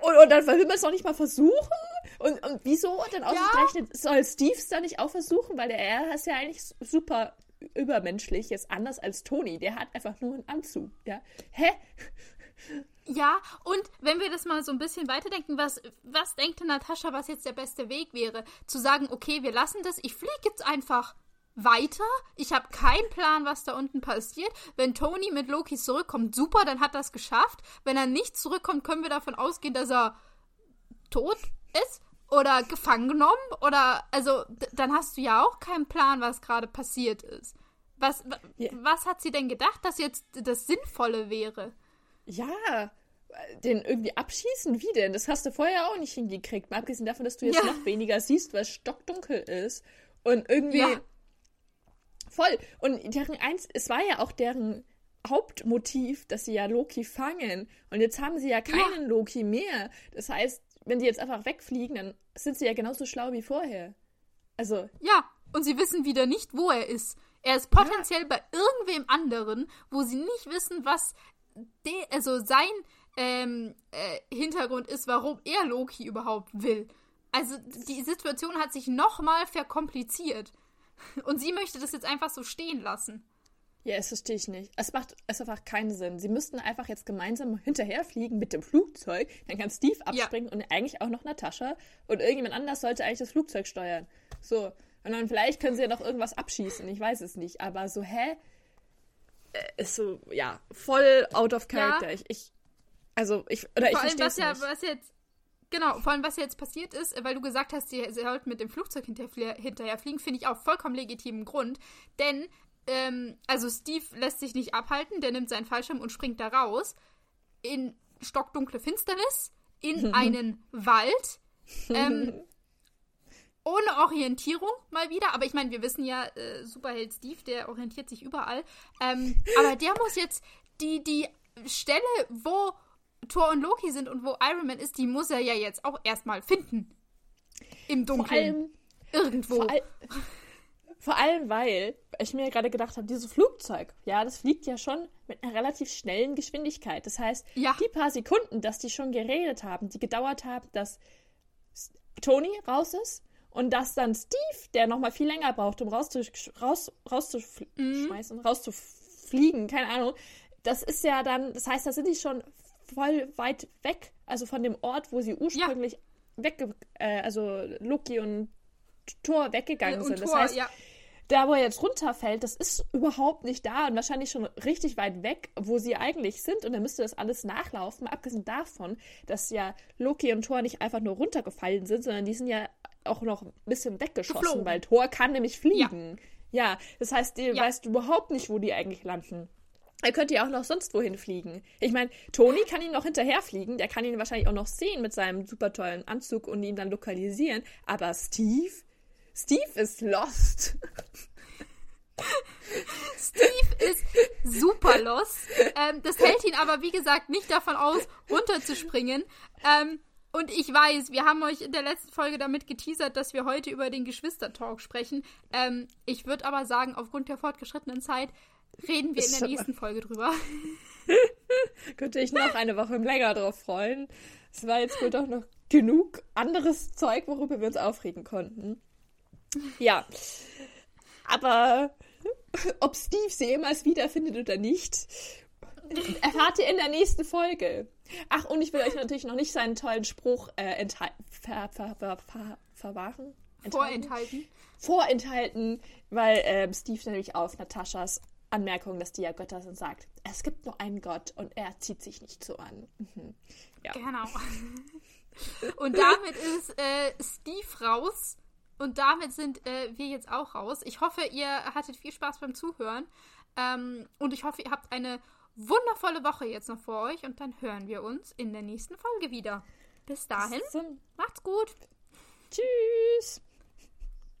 und, und, dann will man es noch nicht mal versuchen? Und, und wieso dann ausgerechnet ja. soll Steve es dann nicht auch versuchen? Weil der er ist ja eigentlich super übermenschlich, jetzt anders als Toni. Der hat einfach nur einen Anzug. Ja. Hä? Ja, und wenn wir das mal so ein bisschen weiterdenken, was, was denkt Natascha, was jetzt der beste Weg wäre? Zu sagen, okay, wir lassen das, ich fliege jetzt einfach weiter. Ich habe keinen Plan, was da unten passiert. Wenn Tony mit Loki zurückkommt, super, dann hat es geschafft. Wenn er nicht zurückkommt, können wir davon ausgehen, dass er tot ist oder gefangen genommen oder also dann hast du ja auch keinen Plan, was gerade passiert ist. Was, yeah. was hat sie denn gedacht, dass jetzt das Sinnvolle wäre? Ja, den irgendwie abschießen? Wie denn? Das hast du vorher auch nicht hingekriegt. Mal abgesehen davon, dass du jetzt ja. noch weniger siehst, weil es stockdunkel ist. Und irgendwie. Ja. Voll. Und deren eins, es war ja auch deren Hauptmotiv, dass sie ja Loki fangen. Und jetzt haben sie ja keinen ja. Loki mehr. Das heißt, wenn sie jetzt einfach wegfliegen, dann sind sie ja genauso schlau wie vorher. Also. Ja, und sie wissen wieder nicht, wo er ist. Er ist potenziell ja. bei irgendwem anderen, wo sie nicht wissen, was de also sein ähm, äh, Hintergrund ist, warum er Loki überhaupt will. Also die Situation hat sich nochmal verkompliziert. Und sie möchte das jetzt einfach so stehen lassen. Ja, das verstehe ich nicht. Es macht es einfach keinen Sinn. Sie müssten einfach jetzt gemeinsam hinterherfliegen mit dem Flugzeug. Dann kann Steve abspringen ja. und eigentlich auch noch Natascha. Und irgendjemand anders sollte eigentlich das Flugzeug steuern. So. Und dann vielleicht können sie ja noch irgendwas abschießen. Ich weiß es nicht. Aber so, hä? Äh, ist so, ja, voll out of character. Ja. Ich, ich, also, ich, oder Vor ich allem, was ja, was jetzt, genau, vor allem, was jetzt passiert ist, weil du gesagt hast, sie, sollten mit dem Flugzeug hinterher, hinterher fliegen, finde ich auch vollkommen legitimen Grund. Denn, ähm, also Steve lässt sich nicht abhalten, der nimmt seinen Fallschirm und springt da raus. In stockdunkle Finsternis, in einen Wald. Ähm, ohne Orientierung mal wieder. Aber ich meine, wir wissen ja, äh, Superheld Steve, der orientiert sich überall. Ähm, aber der muss jetzt die, die Stelle, wo Thor und Loki sind und wo Iron Man ist, die muss er ja jetzt auch erstmal finden. Im Dunkeln. Vor allem, Irgendwo. Vor, vor allem, weil ich mir gerade gedacht habe, dieses Flugzeug, ja, das fliegt ja schon mit einer relativ schnellen Geschwindigkeit. Das heißt, ja. die paar Sekunden, dass die schon geredet haben, die gedauert haben, dass Tony raus ist, und dass dann Steve, der nochmal viel länger braucht, um rauszusch raus, rauszuschmeißen, mhm. rauszufliegen, keine Ahnung, das ist ja dann, das heißt, da sind die schon voll weit weg, also von dem Ort, wo sie ursprünglich ja. weg, äh, also Loki und Thor weggegangen und sind. Tor, das heißt, ja. Da, wo er jetzt runterfällt, das ist überhaupt nicht da und wahrscheinlich schon richtig weit weg, wo sie eigentlich sind. Und dann müsste das alles nachlaufen. Abgesehen davon, dass ja Loki und Thor nicht einfach nur runtergefallen sind, sondern die sind ja auch noch ein bisschen weggeschossen, Geflogen. weil Thor kann nämlich fliegen. Ja, ja das heißt, ihr ja. weißt überhaupt nicht, wo die eigentlich landen. Er könnte ja auch noch sonst wohin fliegen. Ich meine, Tony kann ihn noch hinterherfliegen, der kann ihn wahrscheinlich auch noch sehen mit seinem super tollen Anzug und ihn dann lokalisieren. Aber Steve? Steve ist lost. Steve ist super lost. Ähm, das hält ihn aber, wie gesagt, nicht davon aus, runterzuspringen. Ähm, und ich weiß, wir haben euch in der letzten Folge damit geteasert, dass wir heute über den Geschwistertalk sprechen. Ähm, ich würde aber sagen, aufgrund der fortgeschrittenen Zeit reden wir in der nächsten Folge drüber. Könnte ich noch eine Woche länger drauf freuen. Es war jetzt wohl doch noch genug anderes Zeug, worüber wir uns aufregen konnten. Ja. Aber ob Steve sie jemals wiederfindet oder nicht, erfahrt ihr in der nächsten Folge. Ach, und ich will euch natürlich noch nicht seinen tollen Spruch äh, ver ver ver verwahren. Vorenthalten. Vorenthalten, weil ähm, Steve nämlich auf Nataschas Anmerkung, dass die ja Götter sind, sagt, es gibt nur einen Gott und er zieht sich nicht so an. Mhm. Ja. Genau. und damit ist äh, Steve raus und damit sind äh, wir jetzt auch raus. Ich hoffe, ihr hattet viel Spaß beim Zuhören ähm, und ich hoffe, ihr habt eine wundervolle Woche jetzt noch vor euch und dann hören wir uns in der nächsten Folge wieder. Bis dahin, macht's gut. Tschüss.